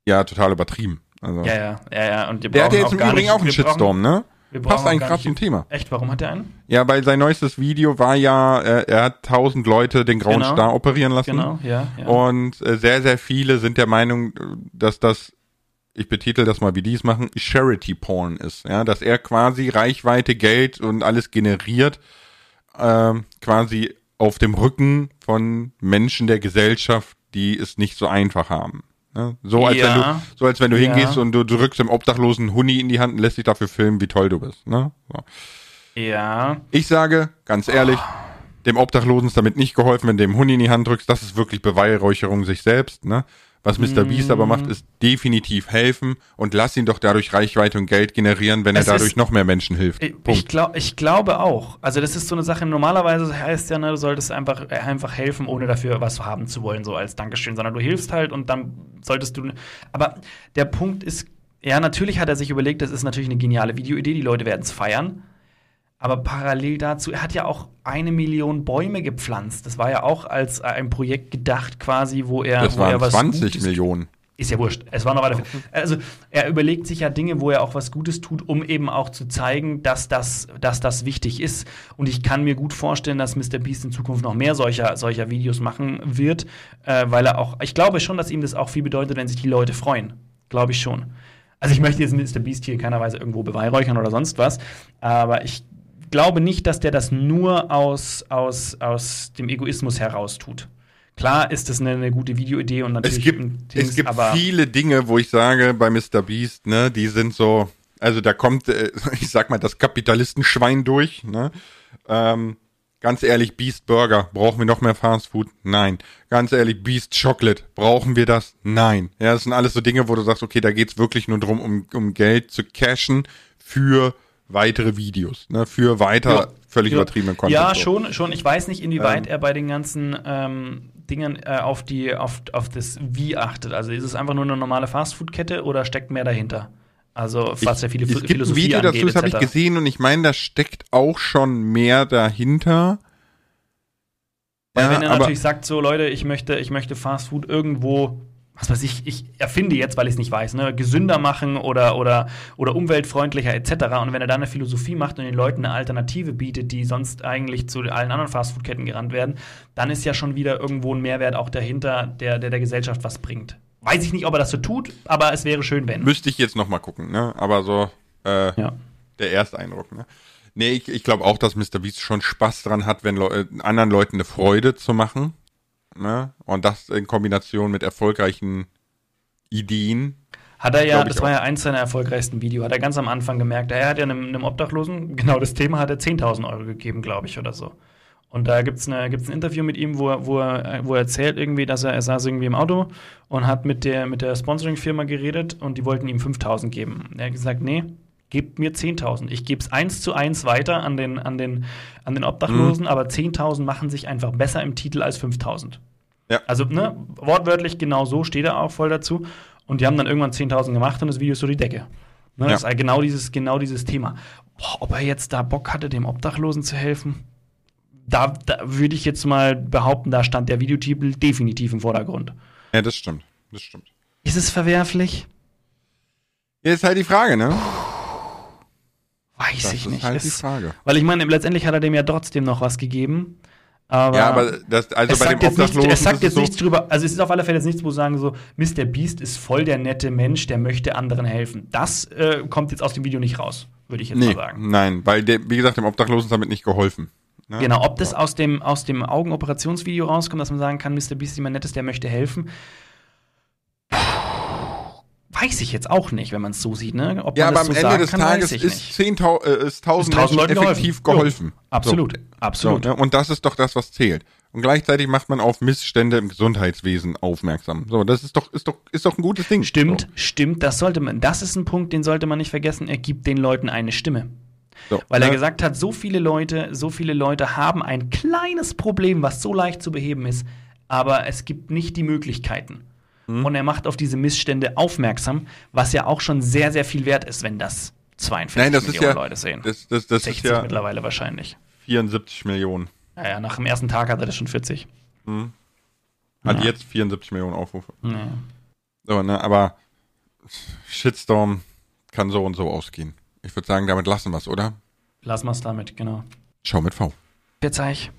A: Ja, total übertrieben. Also.
B: Ja, ja, ja, ja. Und wir
A: Der hat
B: brauchen
A: jetzt im Übrigen
B: nicht-
A: auch einen
B: brauchen-
A: Shitstorm, ne? Passt eigentlich gerade zum Thema.
B: Echt, warum hat der einen?
A: Ja, weil sein neuestes Video war ja, äh, er hat tausend Leute den grauen
B: Genau.
A: Star operieren lassen.
B: Genau, ja, ja.
A: Und äh, sehr, sehr viele sind der Meinung, äh, dass das, ich betitel das mal, wie die es machen, Charity Porn ist. Ja, dass er quasi Reichweite, Geld und alles generiert, ähm, quasi auf dem Rücken von Menschen der Gesellschaft, die es nicht so einfach haben. Ja, so, als
B: Ja.
A: wenn du, so als wenn du
B: Ja.
A: hingehst und du drückst dem Obdachlosen Huni in die Hand und lässt dich dafür filmen, wie toll du bist. Ne? So.
B: ja.
A: Ich sage, ganz ehrlich, dem Obdachlosen ist damit nicht geholfen, wenn du dem Hund in die Hand drückst. Das ist wirklich Beweihräucherung sich selbst. Ne? Was Mr.
B: Mm.
A: Beast aber macht, ist definitiv helfen und lass ihn doch dadurch Reichweite und Geld generieren, wenn
B: Es
A: er dadurch
B: ist-
A: noch mehr Menschen hilft.
B: Ich,
A: Punkt.
B: ich, glaub, ich glaube auch. Also das ist so eine Sache, normalerweise heißt ja, ne, du solltest einfach, äh, einfach helfen, ohne dafür was haben zu wollen, so als Dankeschön, sondern du hilfst halt und dann solltest du. Aber der Punkt ist, ja, natürlich hat er sich überlegt, das ist natürlich eine geniale Videoidee, die Leute werden es feiern. Aber parallel dazu, er hat ja auch eine Million Bäume gepflanzt. Das war ja auch als ein Projekt gedacht, quasi, wo er,
A: das
B: wo er
A: waren
B: was
A: 20
B: Gutes
A: Millionen.
B: ist ja wurscht. Es war noch weiter. Also er überlegt sich ja Dinge, wo er auch was Gutes tut, um eben auch zu zeigen, dass das, dass das wichtig ist. Und ich kann mir gut vorstellen, dass Mr. Beast in Zukunft noch mehr solcher, solcher Videos machen wird, äh, weil er auch, ich glaube schon, dass ihm das auch viel bedeutet, wenn sich die Leute freuen. Glaube ich schon. Also ich möchte jetzt Mr. Beast hier in keiner Weise irgendwo beweihräuchern oder sonst was, aber ich glaube nicht, dass der das nur aus, aus, aus dem Egoismus heraus tut. Klar ist das eine, eine gute Videoidee und natürlich
A: Es gibt,
B: Dings,
A: es gibt viele Dinge, wo ich sage, bei Mr. Beast, ne, die sind so, also da kommt, äh, ich sag mal, das Kapitalistenschwein durch, ne? Ähm, ganz ehrlich, Beast Burger, brauchen wir noch mehr Fast Food? Nein. Ganz ehrlich, Beast Chocolate, brauchen wir das? Nein. Ja, das sind alles so Dinge, wo du sagst, okay, da geht's wirklich nur drum, um, um Geld zu cashen für weitere Videos, ne, für weiter
B: Ja.
A: völlig
B: Ja.
A: übertriebene Content.
B: Ja, schon, schon. Ich weiß nicht, inwieweit
A: Ähm.
B: er bei den ganzen ähm, Dingen äh, auf, die, auf, auf das Wie achtet. Also ist es einfach nur eine normale Fastfood-Kette oder steckt mehr dahinter? Also, was ja viele
A: es gibt ein
B: Philosophie
A: Video
B: angeht,
A: dazu, das habe ich gesehen und ich meine, da steckt auch schon mehr dahinter.
B: Weil
A: Ja,
B: wenn er natürlich sagt, so Leute, ich möchte, ich möchte Fastfood irgendwo was weiß ich, ich erfinde jetzt, weil ich es nicht weiß, ne, gesünder machen oder, oder, oder umweltfreundlicher etc. Und wenn er da eine Philosophie macht und den Leuten eine Alternative bietet, die sonst eigentlich zu allen anderen Fastfood-Ketten gerannt werden, dann ist ja schon wieder irgendwo ein Mehrwert auch dahinter, der der, der Gesellschaft was bringt. Weiß ich nicht, ob er das so tut, aber es wäre schön, wenn.
A: Müsste ich jetzt noch mal gucken, ne? Aber so äh,
B: Ja.
A: der erste Eindruck, ne? Nee, ich, ich glaube auch, dass Mr. Beast schon Spaß dran hat, wenn Leu anderen Leuten eine Freude zu machen. Ne? Und das in Kombination mit erfolgreichen Ideen.
B: Hat er ja, das war ja eins seiner erfolgreichsten Videos, hat er ganz am Anfang gemerkt. Er hat ja einem, einem Obdachlosen, genau das Thema, hat er 10.000 Euro gegeben, glaube ich, oder so. Und da gibt es gibt's ein Interview mit ihm, wo er, wo, er, wo er erzählt irgendwie, dass er, er saß irgendwie im Auto und hat mit der, mit der Sponsoring-Firma geredet und die wollten ihm 5.000 geben. Er hat gesagt, nee, gebt mir 10.000. Ich gebe es eins zu eins weiter an den, an den, an den Obdachlosen, aber 10.000 machen sich einfach besser im Titel als 5.000.
A: Ja.
B: Also, ne, wortwörtlich genau so steht er auch voll dazu. Und die haben dann irgendwann 10.000 gemacht und das Video ist so die Decke. Ne,
A: Ja.
B: Das ist genau dieses, genau dieses Thema. Boah, ob er jetzt da Bock hatte, dem Obdachlosen zu helfen, da, da würde ich jetzt mal behaupten, da stand der Videotitel definitiv im Vordergrund.
A: Ja, das stimmt. Das stimmt.
B: Ist es verwerflich?
A: Ist halt die Frage, ne?
B: Weiß
A: Das
B: ich
A: ist
B: nicht.
A: halt Frage.
B: Weil ich meine, letztendlich hat er dem ja trotzdem noch was gegeben. Aber,
A: ja, aber das, also bei dem
B: sagt, jetzt, nicht,
A: Obdachlosen
B: es sagt
A: ist
B: jetzt
A: so,
B: nichts drüber, also es ist auf alle Fälle jetzt nichts, wo sagen so, Mr. Beast ist voll der nette Mensch, der möchte anderen helfen. Das äh, kommt jetzt aus dem Video nicht raus, würde ich jetzt
A: Nee,
B: mal sagen.
A: nein, weil der, wie gesagt, dem Obdachlosen ist damit nicht geholfen. Ne?
B: Genau, ob das aus dem, aus dem Augenoperationsvideo rauskommt, dass man sagen kann, Mr. Beast ist jemand Nettes, der möchte helfen. Weiß ich jetzt auch nicht, wenn man es so sieht, ne? Ob
A: Ja,
B: man
A: aber am
B: so
A: Ende des
B: kann,
A: Tages ist
B: nicht.
A: 10.000 äh, ist 1000
B: Ist 1000
A: Menschen effektiv
B: geholfen.
A: geholfen.
B: Jo, absolut,
A: So.
B: absolut.
A: So, ne? Und das ist doch das, was zählt. Und gleichzeitig macht man auf Missstände im Gesundheitswesen aufmerksam. So, das ist doch, ist doch, ist doch ein gutes Ding.
B: Stimmt, stimmt, das sollte man, das ist ein Punkt, den sollte man nicht vergessen, er gibt den Leuten eine Stimme.
A: So. So,
B: Weil er
A: ne?
B: gesagt hat, so viele Leute, so viele Leute haben ein kleines Problem, was so leicht zu beheben ist, aber es gibt nicht die Möglichkeiten.
A: Hm.
B: Und er macht auf diese Missstände aufmerksam, was ja auch schon sehr, sehr viel wert ist, wenn das 42
A: Nein, das ist
B: Millionen
A: ja,
B: Leute sehen.
A: das, das, das
B: 60
A: ist ja
B: mittlerweile wahrscheinlich.
A: 74 Millionen.
B: Naja, nach dem ersten Tag hat er das schon 40.
A: Hat
B: Ja.
A: jetzt 74 Millionen Aufrufe.
B: Ja.
A: So, ne, aber Shitstorm kann so und so ausgehen. Ich würde sagen, damit lassen wir es, oder?
B: Lassen wir es damit, genau.
A: Schau mit V.
B: Jetzt euch.